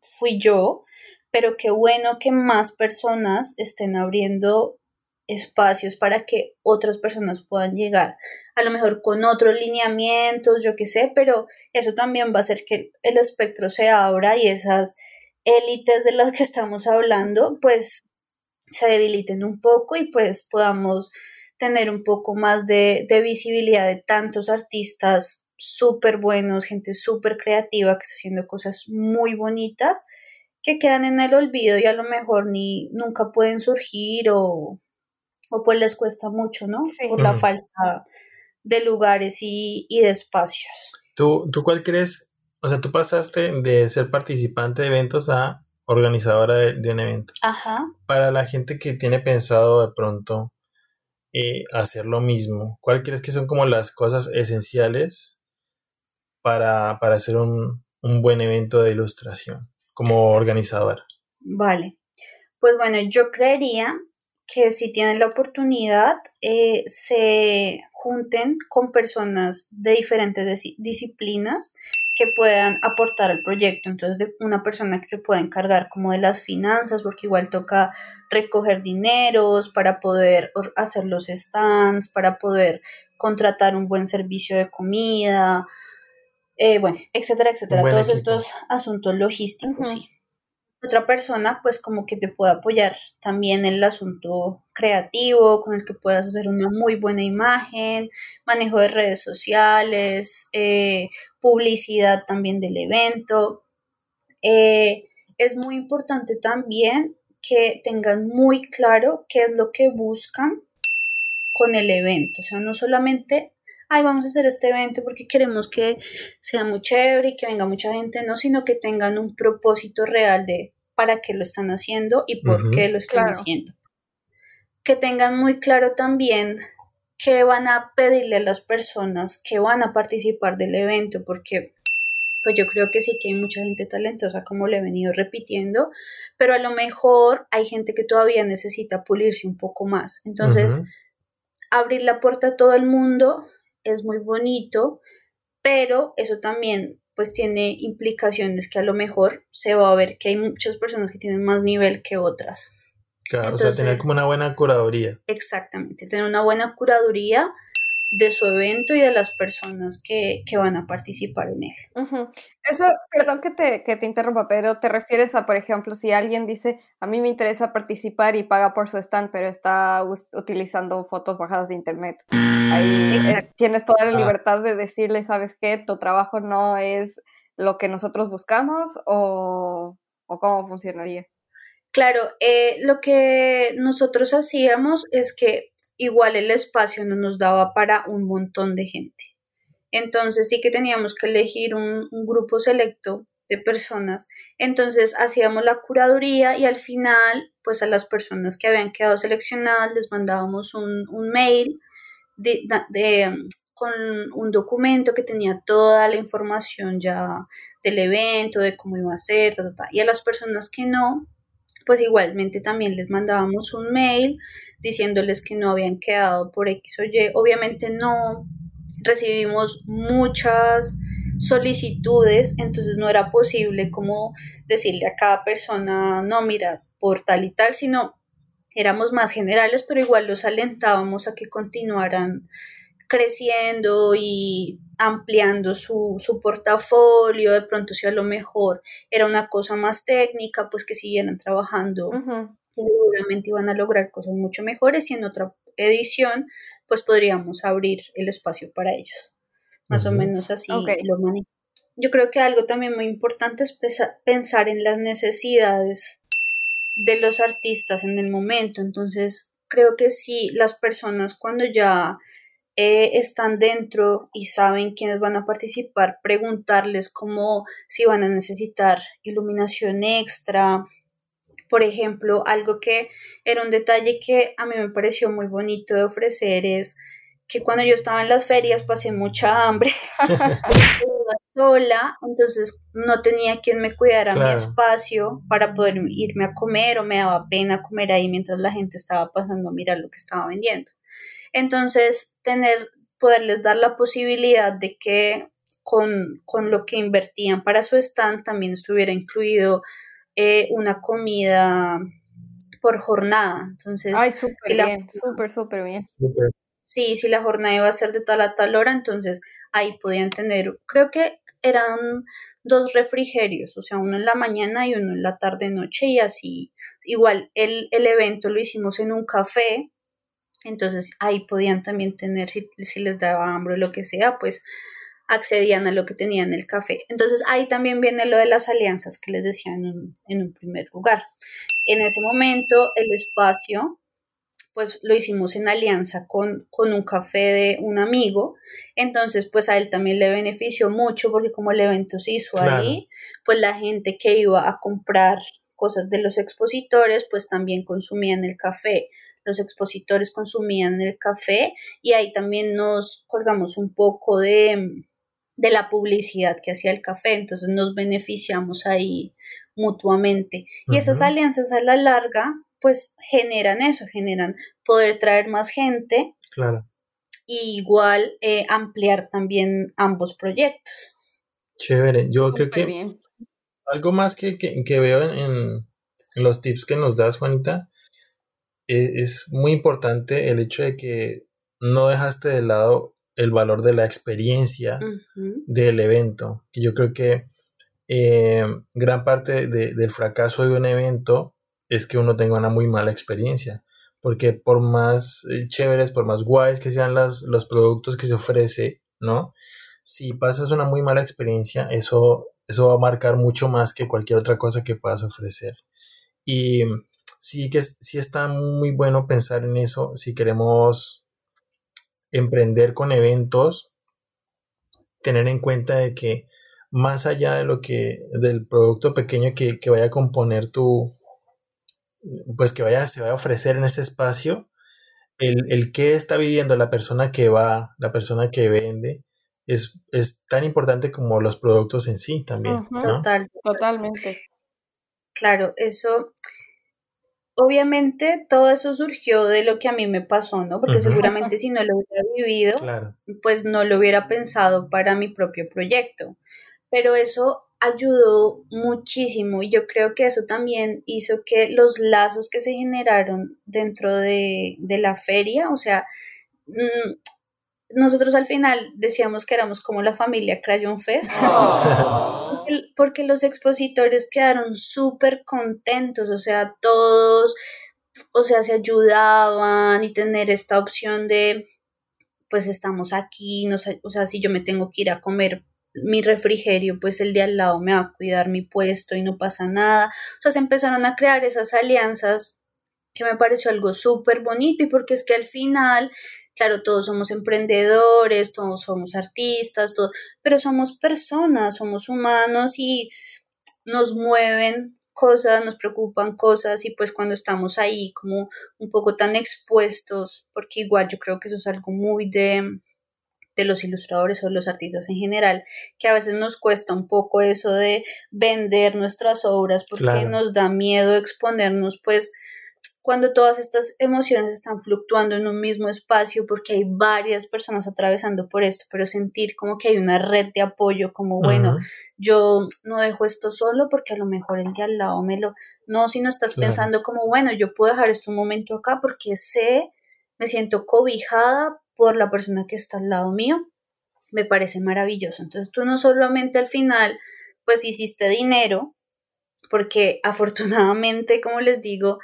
fui yo, pero qué bueno que más personas estén abriendo espacios para que otras personas puedan llegar, a lo mejor con otros lineamientos, yo qué sé, pero eso también va a hacer que el espectro se abra y esas élites de las que estamos hablando, pues se debiliten un poco y pues podamos tener un poco más de, de visibilidad de tantos artistas súper buenos, gente súper creativa que está haciendo cosas muy bonitas que quedan en el olvido y a lo mejor ni nunca pueden surgir o, o pues les cuesta mucho, ¿no? Por la falta de lugares y, de espacios. ¿Tú, ¿Tú cuál crees? O sea, tú pasaste de ser participante de eventos a organizadora de, un evento. Ajá. Para la gente que tiene pensado de pronto eh, hacer lo mismo, ¿cuál crees que son como las cosas esenciales para, para hacer un, un buen evento de ilustración como organizadora? Vale. Pues bueno, yo creería que si tienen la oportunidad eh, se junten con personas de diferentes disciplinas que puedan aportar al proyecto. Entonces, de una persona que se pueda encargar como de las finanzas, porque igual toca recoger dineros para poder hacer los stands, para poder contratar un buen servicio de comida, eh, bueno, etcétera, etcétera. Todos estos asuntos logísticos, sí otra persona pues como que te pueda apoyar también en el asunto creativo, con el que puedas hacer una muy buena imagen, manejo de redes sociales, eh, publicidad también del evento. Eh, es muy importante también que tengan muy claro qué es lo que buscan con el evento, o sea, no solamente ay, vamos a hacer este evento porque queremos que sea muy chévere y que venga mucha gente, no, sino que tengan un propósito real de para qué lo están haciendo y por qué lo están haciendo. Que tengan muy claro también qué van a pedirle a las personas que van a participar del evento, porque pues yo creo que sí que hay mucha gente talentosa, como le he venido repitiendo, pero a lo mejor hay gente que todavía necesita pulirse un poco más. Entonces, abrir la puerta a todo el mundo es muy bonito, pero eso también pues tiene implicaciones que a lo mejor se va a ver que hay muchas personas que tienen más nivel que otras. Claro, o sea, tener como una buena curaduría. Exactamente, tener una buena curaduría de su evento y de las personas que, van a participar en él. Eso, perdón que te, que te interrumpa, pero te refieres a, por ejemplo, si alguien dice, a mí me interesa participar y paga por su stand, pero está utilizando fotos bajadas de internet. Ahí eh, tienes toda la ah. libertad de decirle, ¿sabes qué? Tu trabajo no es lo que nosotros buscamos o, o cómo funcionaría. Claro, eh, lo que nosotros hacíamos es que igual el espacio no nos daba para un montón de gente. Entonces sí que teníamos que elegir un, grupo selecto de personas. Entonces hacíamos la curaduría y al final, pues a las personas que habían quedado seleccionadas les mandábamos un, mail de, con un documento que tenía toda la información ya del evento, de cómo iba a ser, y a las personas que no, pues igualmente también les mandábamos un mail diciéndoles que no habían quedado por X o Y. Obviamente no recibimos muchas solicitudes, entonces no era posible como decirle a cada persona, no, mira, por tal y tal, sino éramos más generales, pero igual los alentábamos a que continuaran creciendo y ampliando su, portafolio, de pronto si a lo mejor era una cosa más técnica, pues que siguieran trabajando, seguramente iban a lograr cosas mucho mejores y en otra edición pues podríamos abrir el espacio para ellos. Más o menos así lo Yo creo que algo también muy importante es pensar en las necesidades de los artistas en el momento. Entonces, creo que sí, las personas cuando ya eh, están dentro y saben quiénes van a participar, preguntarles cómo si van a necesitar iluminación extra. Por ejemplo, algo que era un detalle que a mí me pareció muy bonito de ofrecer es que cuando yo estaba en las ferias pasé mucha hambre sola, entonces no tenía quien me cuidara mi espacio para poder irme a comer o me daba pena comer ahí mientras la gente estaba pasando a mirar lo que estaba vendiendo. Entonces, tener, poderles dar la posibilidad de que con, lo que invertían para su stand también estuviera incluido eh, una comida por jornada. Entonces, Ay, súper bien, súper, súper bien. Sí, si la jornada iba a ser de tal a tal hora, entonces ahí podían tener, creo que eran dos refrigerios, o sea, uno en la mañana y uno en la tarde noche y así. Igual el, el evento lo hicimos en un café, entonces ahí podían también tener, si, les daba hambre o lo que sea, pues accedían a lo que tenían en el café. Entonces ahí también viene lo de las alianzas que les decía en un, en un primer lugar. En ese momento el espacio pues lo hicimos en alianza con, con, un café de un amigo, entonces pues a él también le benefició mucho porque como el evento se hizo ahí, pues la gente que iba a comprar cosas de los expositores pues también consumían el café los expositores consumían el café y ahí también nos colgamos un poco de, la publicidad que hacía el café, entonces nos beneficiamos ahí mutuamente. Y esas alianzas a la larga, pues generan eso, generan poder traer más gente. Claro. Y igual eh, ampliar también ambos proyectos. Chévere, yo creo que algo más que, veo en, los tips que nos das, Juanita, es muy importante el hecho de que no dejaste de lado el valor de la experiencia del evento, que yo creo que eh, gran parte del fracaso de un evento es que uno tenga una muy mala experiencia, porque por más eh, chéveres, por más guays que sean los productos que se ofrece, ¿no? Si pasas una muy mala experiencia, eso, eso va a marcar mucho más que cualquier otra cosa que puedas ofrecer. Y sí que sí está muy bueno pensar en eso si queremos emprender con eventos, tener en cuenta de que más allá de lo que, del producto pequeño que, que vaya a componer tu, pues que vaya, se vaya a ofrecer en ese espacio, el, el qué está viviendo la persona que va, la persona que vende, es, es tan importante como los productos en sí también. Total. Totalmente. Claro, eso, obviamente todo eso surgió de lo que a mí me pasó, ¿no? Porque seguramente si no lo hubiera vivido, pues no lo hubiera pensado para mi propio proyecto. Pero eso ayudó muchísimo y yo creo que eso también hizo que los lazos que se generaron dentro de, la feria, o sea, mm, nosotros al final decíamos que éramos como la familia Crayon Fest, porque los expositores quedaron súper contentos, o sea, todos, o sea, se ayudaban y tener esta opción de, pues estamos aquí, no o sea, si yo me tengo que ir a comer mi refrigerio, pues el de al lado me va a cuidar mi puesto y no pasa nada. O sea, se empezaron a crear esas alianzas que me pareció algo súper bonito y porque es que al final, claro, todos somos emprendedores, todos somos artistas, todos, pero somos personas, somos humanos y nos mueven cosas, nos preocupan cosas y pues cuando estamos ahí como un poco tan expuestos, porque igual yo creo que eso es algo muy de de los ilustradores o los artistas en general, que a veces nos cuesta un poco eso de vender nuestras obras porque nos da miedo exponernos, pues cuando todas estas emociones están fluctuando en un mismo espacio porque hay varias personas atravesando por esto, pero sentir como que hay una red de apoyo, como bueno, yo no dejo esto solo porque a lo mejor el de al lado me lo... No, si no estás pensando como, bueno, yo puedo dejar esto un momento acá porque sé, me siento cobijada por la persona que está al lado mío, me parece maravilloso. Entonces tú no solamente al final, pues hiciste dinero, porque afortunadamente, como les digo,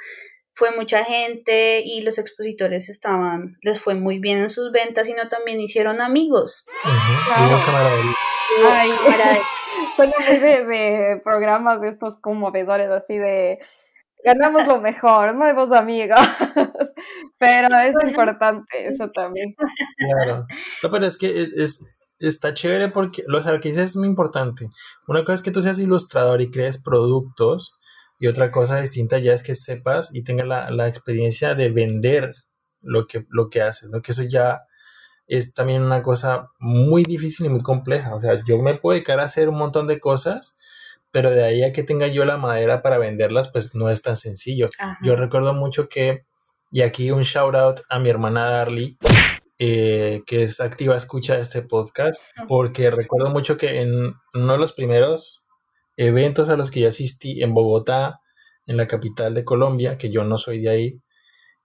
fue mucha gente y los expositores estaban, les fue muy bien en sus ventas, sino también hicieron amigos. Ay, Suena muy de, de, programas de estos conmovedores, así de ganamos lo mejor, nuevos amigos. pero es importante eso también. Claro. No, pero es que es, está chévere porque lo, que dices es muy importante. Una cosa es que tú seas ilustrador y crees productos, y otra cosa distinta ya es que sepas y tengas la, experiencia de vender lo que, lo que haces, ¿no? Que eso ya es también una cosa muy difícil y muy compleja. O sea, yo me puedo dedicar a hacer un montón de cosas, pero de ahí a que tenga yo la madera para venderlas, pues no es tan sencillo. Yo recuerdo mucho que, y aquí un shout out a mi hermana Darly, eh, que es activa escucha de este podcast, porque recuerdo mucho que en uno de los primeros eventos a los que yo asistí en Bogotá, en la capital de Colombia, que yo no soy de ahí,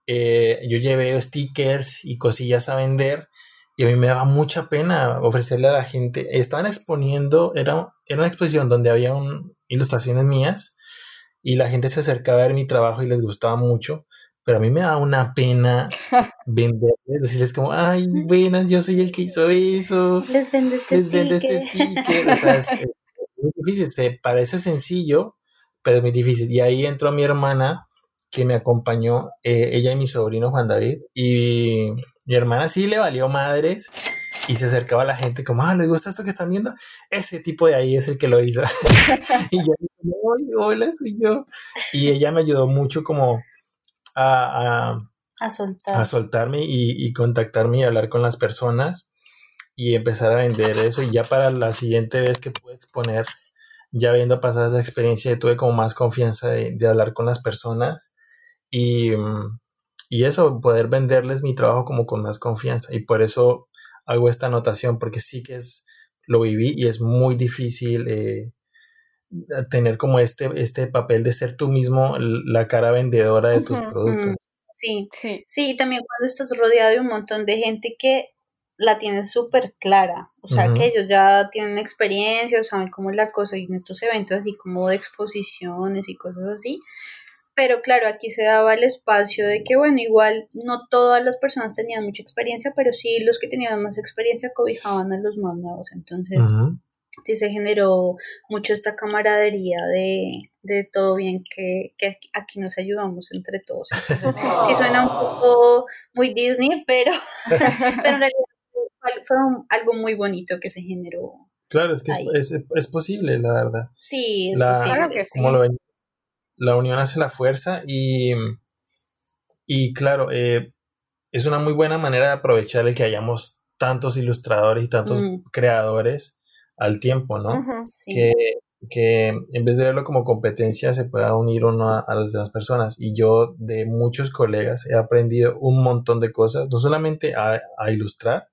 eh, yo llevé stickers y cosillas a vender y a mí me daba mucha pena ofrecerle a la gente. Estaban exponiendo, era, era una exposición donde había ilustraciones mías y la gente se acercaba a ver mi trabajo y les gustaba mucho, pero a mí me daba una pena venderles, decirles como, ay, buenas, yo soy el que hizo eso. Les vende este les Vende este sticker. o sea, es, muy difícil, se parece sencillo, pero es muy difícil. Y ahí entró mi hermana que me acompañó, eh, ella y mi sobrino Juan David, y mi hermana sí le valió madres y se acercaba a la gente como, ah, ¿les gusta esto que están viendo? Ese tipo de ahí es el que lo hizo. y yo, hola, soy yo. Y ella me ayudó mucho como a, a, soltar. a soltarme y, y, contactarme y hablar con las personas y empezar a vender eso. Y ya para la siguiente vez que pude exponer, ya habiendo pasado esa experiencia, tuve como más confianza de, de hablar con las personas y... Mm, y eso, poder venderles mi trabajo como con más confianza. Y por eso hago esta anotación, porque sí que es, lo viví y es muy difícil eh, tener como este, este papel de ser tú mismo la cara vendedora de tus productos. Sí, sí, sí, y también cuando estás rodeado de un montón de gente que la tiene súper clara, o sea, que ellos ya tienen experiencia o saben cómo es la cosa y en estos eventos así como de exposiciones y cosas así, pero claro, aquí se daba el espacio de que, bueno, igual no todas las personas tenían mucha experiencia, pero sí los que tenían más experiencia cobijaban a los más nuevos. Entonces, sí se generó mucho esta camaradería de, de todo bien que, que aquí nos ayudamos entre todos. Entonces, sí suena un poco muy Disney, pero, pero en realidad fue algo muy bonito que se generó. Claro, es que es, es, posible, la verdad. Sí, es posible. Claro que sí. Lo ven, la unión hace la fuerza y, y claro, eh, es una muy buena manera de aprovechar el que hayamos tantos ilustradores y tantos mm. creadores al tiempo, ¿no? que, que, en vez de verlo como competencia se pueda unir uno a, las demás personas. Y yo de muchos colegas he aprendido un montón de cosas, no solamente a, a ilustrar,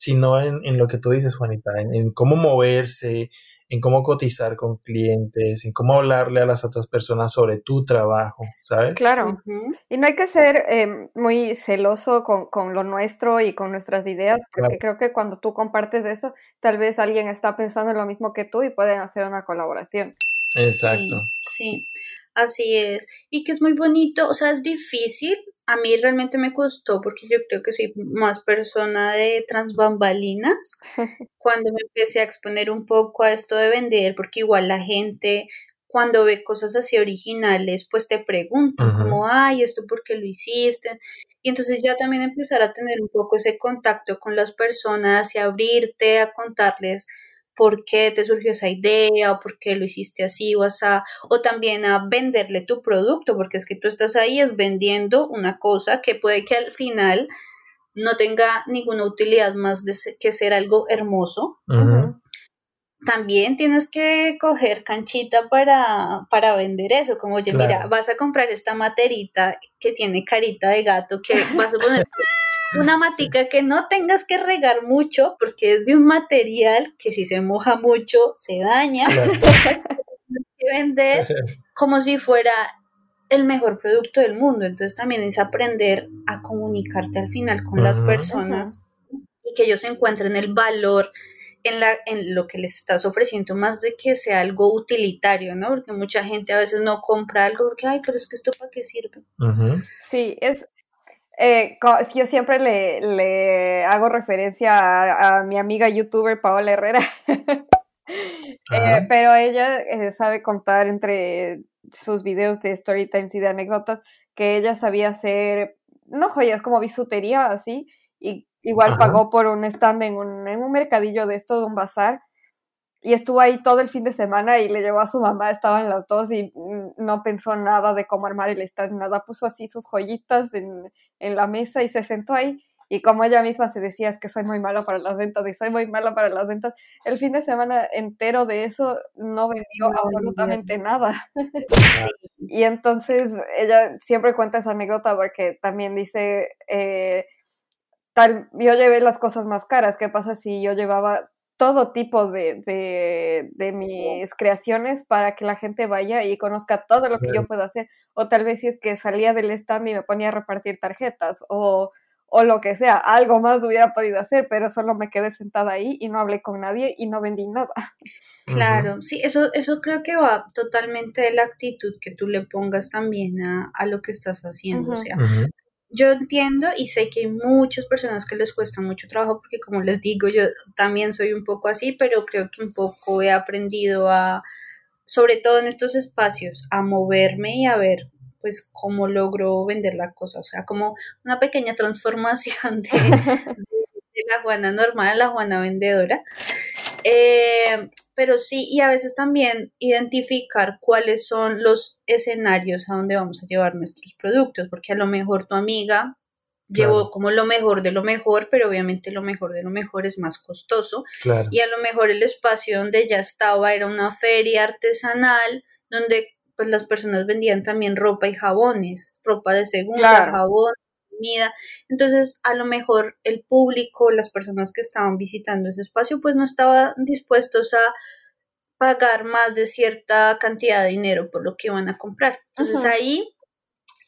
sino en, en, lo que tú dices, Juanita, en cómo moverse, en cómo cotizar con clientes, en cómo hablarle a las otras personas sobre tu trabajo, ¿sabes? Claro. Y no hay que ser em, muy celoso con, lo nuestro y con nuestras ideas, porque creo que cuando tú compartes eso, tal vez alguien está pensando en lo mismo que tú y pueden hacer una colaboración. Exacto. sí. Así es. Y que es muy bonito, o sea, es difícil a mí realmente me costó porque yo creo que soy más persona de transbambalinas cuando me empecé a exponer un poco a esto de vender, porque igual la gente cuando ve cosas así originales, pues te preguntan como, ay, ¿esto por qué lo hiciste? Y entonces ya también empezar a tener un poco ese contacto con las personas y abrirte a contarles por qué te surgió esa idea o por qué lo hiciste así o así, o también a venderle tu producto, porque es que tú estás ahí es vendiendo una cosa que puede que al final no tenga ninguna utilidad más de que ser algo hermoso. También tienes que coger canchita para, para vender eso, como oye, mira, vas a comprar esta materita que tiene carita de gato, que vas a poner una matica que no tengas que regar mucho porque es de un material que si se moja mucho se daña. que vender como si fuera el mejor producto del mundo. Entonces también es aprender a comunicarte al final con las personas y que ellos encuentren el valor en, la, en lo que les estás ofreciendo más de que sea algo utilitario, ¿no? Porque mucha gente a veces no compra algo porque, ay, pero es que esto para qué sirve. Sí, es, eh, yo siempre le, hago referencia a, mi amiga youtuber Paola Herrera, eh, pero ella eh, sabe contar entre sus videos de story times y de anécdotas que ella sabía hacer, no joyas, como bisutería así, y igual pagó por un stand en un, en un mercadillo de esto, de un bazar, y estuvo ahí todo el fin de semana y le llevó a su mamá, estaban las dos y mm, no pensó nada de cómo armar el stand, nada, puso así sus joyitas en, en la mesa y se sentó ahí. Y como ella misma se decía, es que soy muy mala para las ventas y soy muy mala para las ventas, el fin de semana entero de eso no vendió absolutamente nada. y entonces ella siempre cuenta esa anécdota porque también dice, eh, tal, yo llevé las cosas más caras, ¿qué pasa si yo llevaba todo tipo de, de, mis creaciones para que la gente vaya y conozca todo lo que yo puedo hacer. O tal vez si es que salía del stand y me ponía a repartir tarjetas o, o lo que sea, algo más hubiera podido hacer, pero solo me quedé sentada ahí y no hablé con nadie y no vendí nada. Claro, sí, eso, eso creo que va totalmente de la actitud que tú le pongas también a, a lo que estás haciendo. O sea, yo entiendo y sé que hay muchas personas que les cuesta mucho trabajo porque como les digo, yo también soy un poco así, pero creo que un poco he aprendido a, sobre todo en estos espacios, a moverme y a ver pues cómo logro vender la cosa, o sea, como una pequeña transformación de, de la Juana normal a la Juana vendedora. Eh, pero sí, y a veces también identificar cuáles son los escenarios a donde vamos a llevar nuestros productos, porque a lo mejor tu amiga llevó como lo mejor de lo mejor, pero obviamente lo mejor de lo mejor es más costoso. Y a lo mejor el espacio donde ella estaba era una feria artesanal donde pues las personas vendían también ropa y jabones, ropa de segunda, jabón, entonces, a lo mejor el público, las personas que estaban visitando ese espacio, pues no estaban dispuestos a pagar más de cierta cantidad de dinero por lo que iban a comprar. Entonces ahí,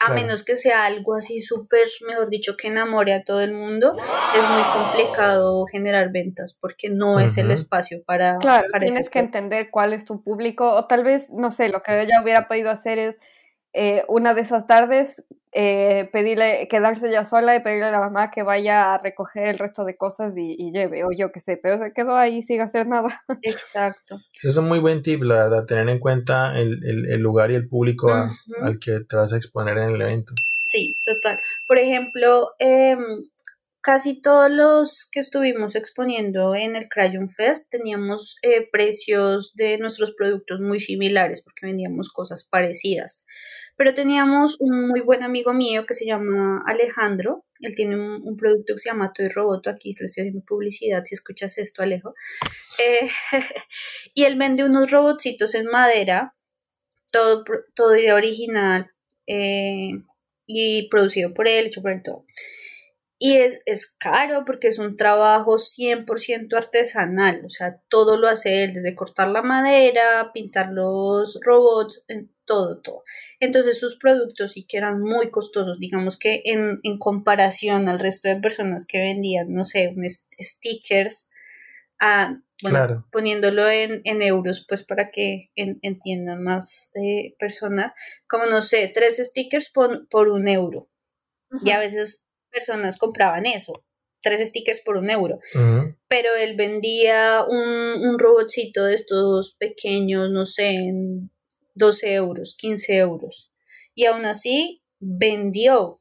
a menos que sea algo así súper, mejor dicho, que enamore a todo el mundo, es muy complicado generar ventas porque no es el espacio para... Claro, tienes que entender cuál es tu público o tal vez, no sé, lo que ella hubiera podido hacer es eh, una de esas tardes eh, pedirle, quedarse ya sola y pedirle a la mamá que vaya a recoger el resto de cosas y, lleve, o yo qué sé, pero se quedó ahí sin hacer nada. Exacto. Es un muy buen tip, la verdad, tener en cuenta el, lugar y el público al que te vas a exponer en el evento. Sí, total. Por ejemplo, eh, casi todos los que estuvimos exponiendo en el Crayon Fest teníamos eh, precios de nuestros productos muy similares porque vendíamos cosas parecidas. Pero teníamos un muy buen amigo mío que se llama Alejandro. Él tiene un, producto que se llama Toy Roboto. Aquí le estoy haciendo publicidad si escuchas esto, Alejo. Eh, y él vende unos robotcitos en madera, todo, todo original eh, y producido por él, hecho por él todo. Y es, caro porque es un trabajo 100% artesanal, o sea, todo lo hace él, desde cortar la madera, pintar los robots, todo, todo. Entonces sus productos sí que eran muy costosos, digamos que en, comparación al resto de personas que vendían, no sé, stickers, a, bueno, poniéndolo en, euros, pues para que entiendan más eh, personas, como no sé, tres stickers por, por un euro. Y a veces personas compraban eso, tres stickers por un euro. Pero él vendía un, un, robotcito de estos pequeños, no sé, en 12 euros, 15 euros. Y aún así vendió.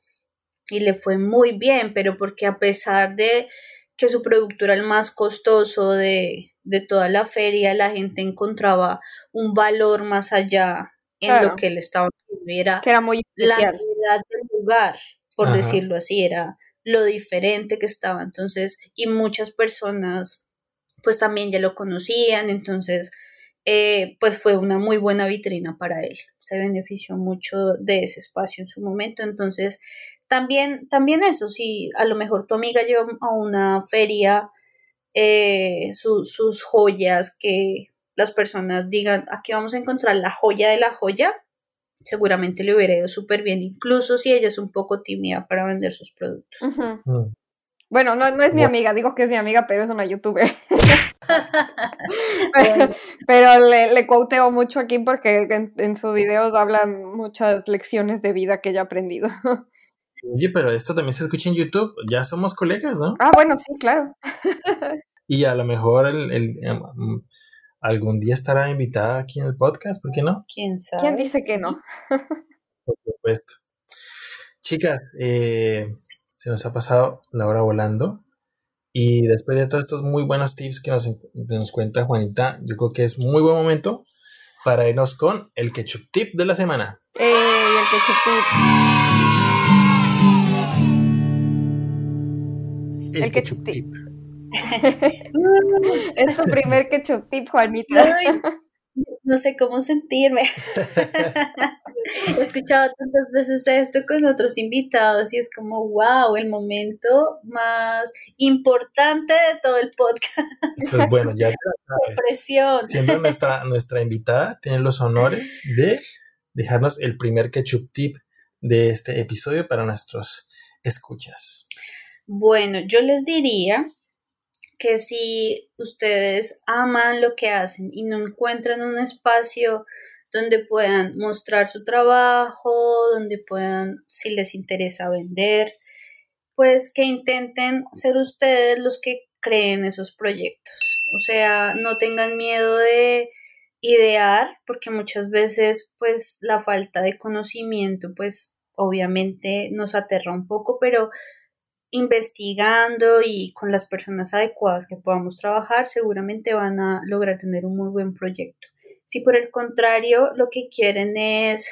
Y le fue muy bien, pero porque a pesar de que su producto era el más costoso de, de toda la feria, la gente encontraba un valor más allá en lo que él estaba era, que era muy la calidad del lugar por decirlo así, era lo diferente que estaba. Entonces, y muchas personas pues también ya lo conocían, entonces eh, pues fue una muy buena vitrina para él. Se benefició mucho de ese espacio en su momento. Entonces, también, también eso, si a lo mejor tu amiga lleva a una feria eh, sus joyas que las personas digan, aquí vamos a encontrar la joya de la joya, seguramente le hubiera ido súper bien, incluso si ella es un poco tímida para vender sus productos. Mm. Bueno, no, no es mi amiga, digo que es mi amiga, pero es una youtuber. pero, le, le quoteo mucho aquí porque en, sus videos hablan muchas lecciones de vida que ella ha aprendido. Oye, pero esto también se escucha en YouTube, ya somos colegas, ¿no? Ah, bueno, sí, claro. y a lo mejor el, el, algún día estará invitada aquí en el podcast, ¿por qué no? ¿Quién sabe? ¿Quién dice que no? Por supuesto. Chicas, eh, se nos ha pasado la hora volando. Y después de todos estos muy buenos tips que nos, nos cuenta Juanita, yo creo que es muy buen momento para irnos con el ketchup tip de la semana. ¡Eh! El ketchup tip. El, ketchup, tip es tu primer ketchup tip, Juanita. no sé cómo sentirme. He escuchado tantas veces esto con otros invitados y es como, wow, el momento más importante de todo el podcast. bueno, ya presión. Siendo nuestra, nuestra invitada, tiene los honores de dejarnos el primer ketchup tip de este episodio para nuestros escuchas. Bueno, yo les diría que si ustedes aman lo que hacen y no encuentran un espacio donde puedan mostrar su trabajo, donde puedan, si les interesa vender, pues que intenten ser ustedes los que creen esos proyectos. O sea, no tengan miedo de idear, porque muchas veces pues la falta de conocimiento pues obviamente nos aterra un poco, pero investigando y con las personas adecuadas que podamos trabajar, seguramente van a lograr tener un muy buen proyecto. Si por el contrario lo que quieren es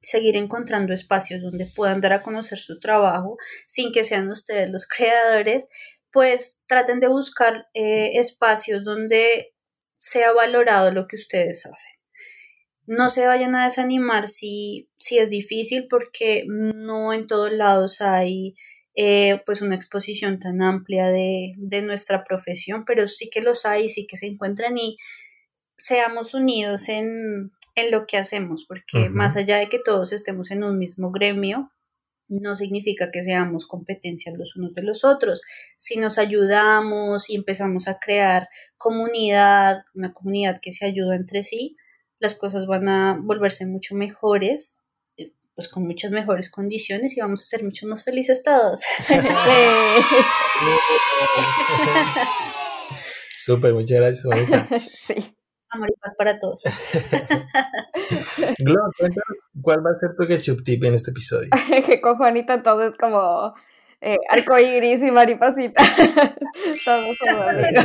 seguir encontrando espacios donde puedan dar a conocer su trabajo sin que sean ustedes los creadores, pues traten de buscar eh, espacios donde sea valorado lo que ustedes hacen. No se vayan a desanimar si, si es difícil porque no en todos lados hay eh, pues una exposición tan amplia de, nuestra profesión, pero sí que los hay, sí que se encuentran y seamos unidos en, lo que hacemos, porque más allá de que todos estemos en un mismo gremio, no significa que seamos competencias los unos de los otros. Si nos ayudamos y empezamos a crear comunidad, una comunidad que se ayuda entre sí, las cosas van a volverse mucho mejores pues con muchas mejores condiciones y vamos a ser mucho más felices todos. Súper, muchas gracias, Juanita. Sí. Amor y paz para todos. Glo, cuál va a ser tu ketchup tip en este episodio. que con Juanita todo es como eh, arco iris y mariposita. Todos somos amigos.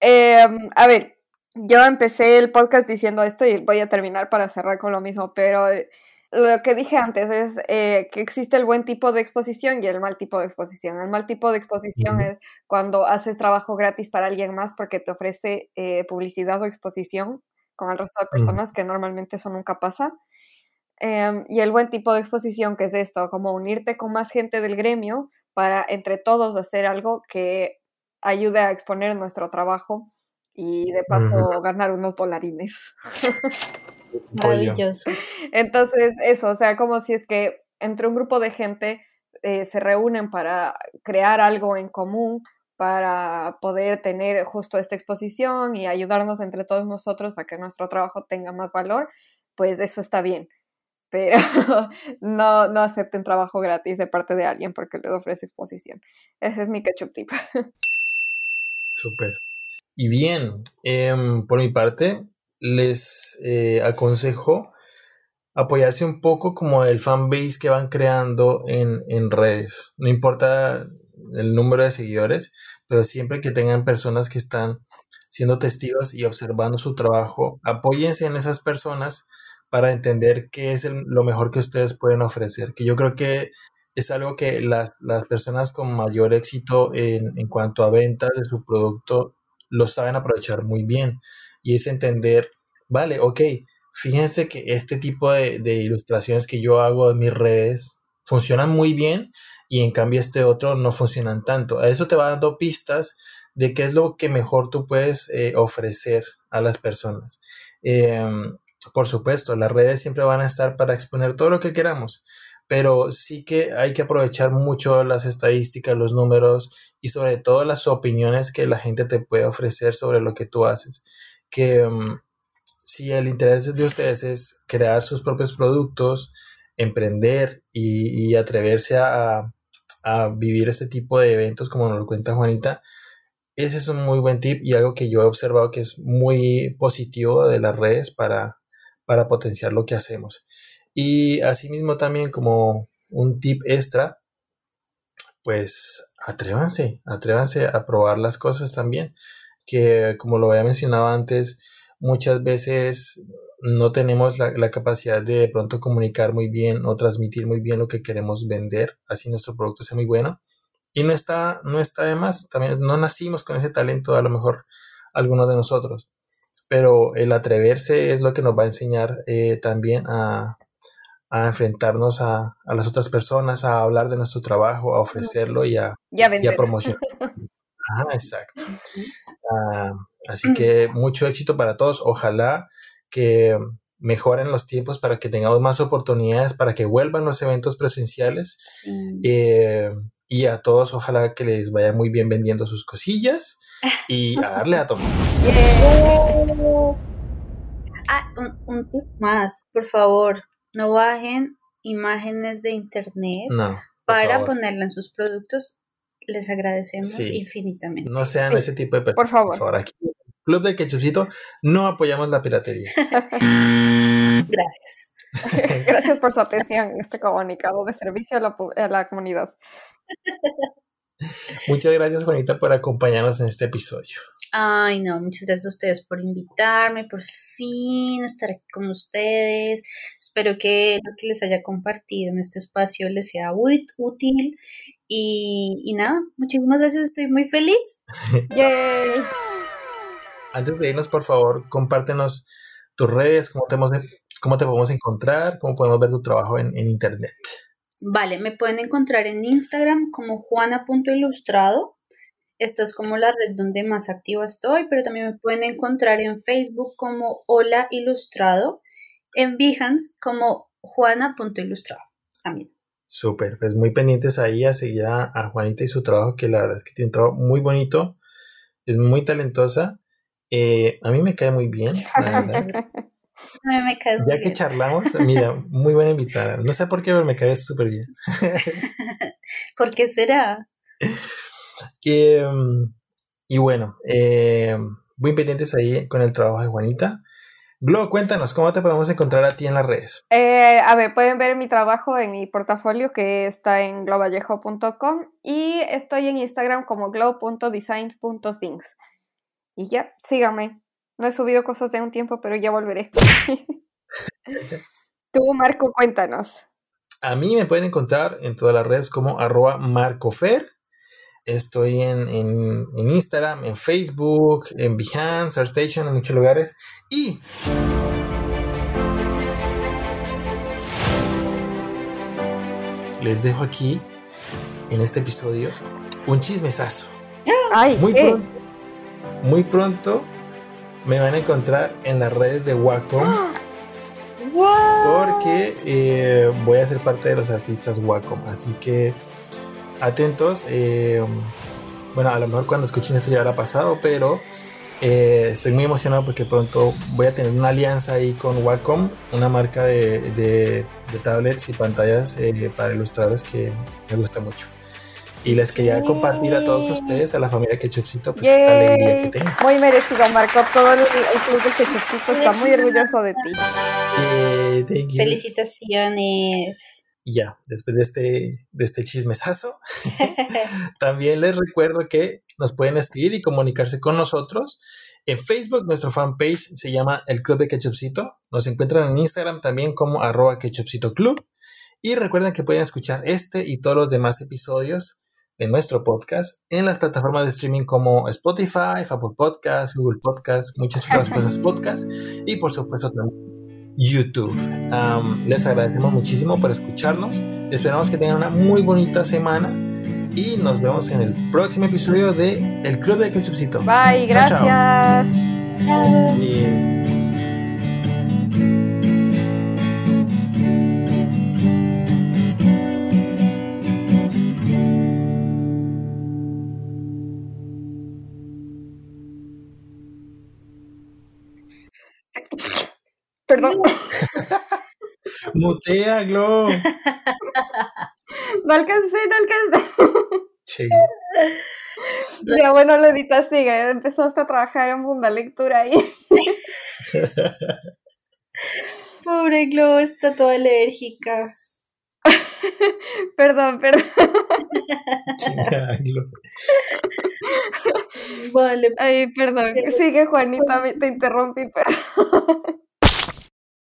Em, a ver, yo empecé el podcast diciendo esto y voy a terminar para cerrar con lo mismo, pero eh, lo que dije antes es eh, que existe el buen tipo de exposición y el mal tipo de exposición. El mal tipo de exposición es cuando haces trabajo gratis para alguien más porque te ofrece eh, publicidad o exposición con el resto de personas, que normalmente eso nunca pasa. Em, y el buen tipo de exposición, que es esto, como unirte con más gente del gremio para entre todos hacer algo que ayude a exponer nuestro trabajo y de paso ganar unos dolarines. Maravilloso. Entonces, eso, o sea, como si es que entre un grupo de gente eh, se reúnen para crear algo en común, para poder tener justo esta exposición y ayudarnos entre todos nosotros a que nuestro trabajo tenga más valor, pues eso está bien. Pero no, no acepten trabajo gratis de parte de alguien porque les ofrece exposición. Ese es mi ketchup tip. Súper. Y bien, em, por mi parte, les eh, aconsejo apoyarse un poco como el fanbase que van creando en, en redes. No importa el número de seguidores, pero siempre que tengan personas que están siendo testigos y observando su trabajo, apóyense en esas personas para entender qué es lo mejor que ustedes pueden ofrecer. Que yo creo que es algo que las, las personas con mayor éxito en, en cuanto a ventas de su producto lo saben aprovechar muy bien. Y es entender, vale, ok, fíjense que este tipo de, ilustraciones que yo hago en mis redes funcionan muy bien y en cambio este otro no funcionan tanto. A eso te va dando pistas de qué es lo que mejor tú puedes eh, ofrecer a las personas. Em, por supuesto, las redes siempre van a estar para exponer todo lo que queramos, pero sí que hay que aprovechar mucho las estadísticas, los números y sobre todo las opiniones que la gente te puede ofrecer sobre lo que tú haces. Que um, si el interés de ustedes es crear sus propios productos, emprender y, atreverse a, a, vivir este tipo de eventos como nos lo cuenta Juanita, ese es un muy buen tip y algo que yo he observado que es muy positivo de las redes para, para potenciar lo que hacemos. Y asimismo también como un tip extra, pues atrévanse, atrévanse a probar las cosas también, que como lo había mencionado antes, muchas veces no tenemos la, capacidad de, de pronto comunicar muy bien o transmitir muy bien lo que queremos vender, así nuestro producto sea muy bueno. Y no está, no está de más, también no nacimos con ese talento, a lo mejor algunos de nosotros, pero el atreverse es lo que nos va a enseñar eh, también a, a enfrentarnos a, a, las otras personas, a hablar de nuestro trabajo, a ofrecerlo y a, y a, y a promocionar. Ajá, exacto. Uh, así que mucho éxito para todos. Ojalá que mejoren los tiempos para que tengamos más oportunidades, para que vuelvan los eventos presenciales. Sí. Eh, y a todos, ojalá que les vaya muy bien vendiendo sus cosillas y a darle a tomar. Yeah. Ah, un, un tip más, por favor, no bajen imágenes de internet no, para favor. ponerla en sus productos. Les agradecemos sí. infinitamente. No sean sí. ese tipo de personas. Por favor. Por favor, aquí Club del Ketchupcito no apoyamos la piratería. Gracias. Gracias por su atención en este comunicado de servicio a la, a la comunidad. Muchas gracias, Juanita, por acompañarnos en este episodio. Ay, no, muchas gracias a ustedes por invitarme, por fin estar aquí con ustedes. Espero que lo que les haya compartido en este espacio les sea útil. Y, y nada, muchísimas gracias, estoy muy feliz. Yay. Antes de irnos, por favor, compártenos tus redes, cómo te, hemos, cómo te podemos encontrar, cómo podemos ver tu trabajo en, en internet. Vale, me pueden encontrar en Instagram como juana.ilustrado. Esta es como la red donde más activa estoy, pero también me pueden encontrar en Facebook como Hola Ilustrado, en Behance como juana.ilustrado también. Súper, pues muy pendientes ahí a seguir a, a, Juanita y su trabajo, que la verdad es que tiene un trabajo muy bonito, es muy talentosa. Eh, a mí me cae muy bien, la verdad. Me, me caes Ya que charlamos, mira, muy buena invitada. No sé por qué, pero me caes súper bien. ¿Por qué será? Y, em, y bueno, eh, muy pendientes ahí con el trabajo de Juanita. Glo, cuéntanos, ¿cómo te podemos encontrar a ti en las redes? Eh, a ver, pueden ver mi trabajo en mi portafolio que está en globallejo.com y estoy en Instagram como glow.designs.things. Y ya, síganme. No he subido cosas de un tiempo, pero ya volveré. Tú, Marco, cuéntanos. A mí me pueden encontrar en todas las redes como arroba marcofer. Estoy en, en- en Instagram, en Facebook, en Behance, ArtStation, en muchos lugares. Y les dejo aquí, en este episodio, un chismesazo. Ay, Muy pronto, muy pronto me van a encontrar en las redes de Wacom. porque eh, voy a ser parte de los artistas Wacom. Así que atentos. eh, bueno, a lo mejor cuando escuchen esto ya habrá pasado, pero eh, estoy muy emocionado porque pronto voy a tener una alianza ahí con Wacom, una marca de, de- de tablets y pantallas eh, para ilustradores que me gusta mucho. Y les quería compartir a todos ustedes, a la familia Ketchupcito, pues esta alegría que tengo. Muy merecido, Marco. Todo el, el club del Quechupcito está muy orgulloso de ti. Eh, thank you. Felicitaciones. Y ya, después de este, de este chismesazo, también les recuerdo que nos pueden escribir y comunicarse con nosotros. En Facebook, nuestro fanpage se llama El Club de Ketchupcito. Nos encuentran en Instagram también como arroba Ketchupcito Club. Y recuerden que pueden escuchar este y todos los demás episodios de nuestro podcast en las plataformas de streaming como Spotify, Apple Podcasts, Google Podcasts, muchas otras cosas podcast y por supuesto también YouTube. Les agradecemos muchísimo por escucharnos. Esperamos que tengan una muy bonita semana y nos vemos en el próximo episodio de El Club de Ketchupcito. Bye, Chao, chao. gracias. Y- Perdón, Mutea, Glo. no alcancé, no alcancé. Che, Ya bueno, Lodita sigue. Empezaste a trabajar en Bunda Lectura ahí. Pobre Glo, está toda alérgica. Perdón, perdón. Glo. Vale, Ay, perdón. Sigue, Juanita, te interrumpí, perdón.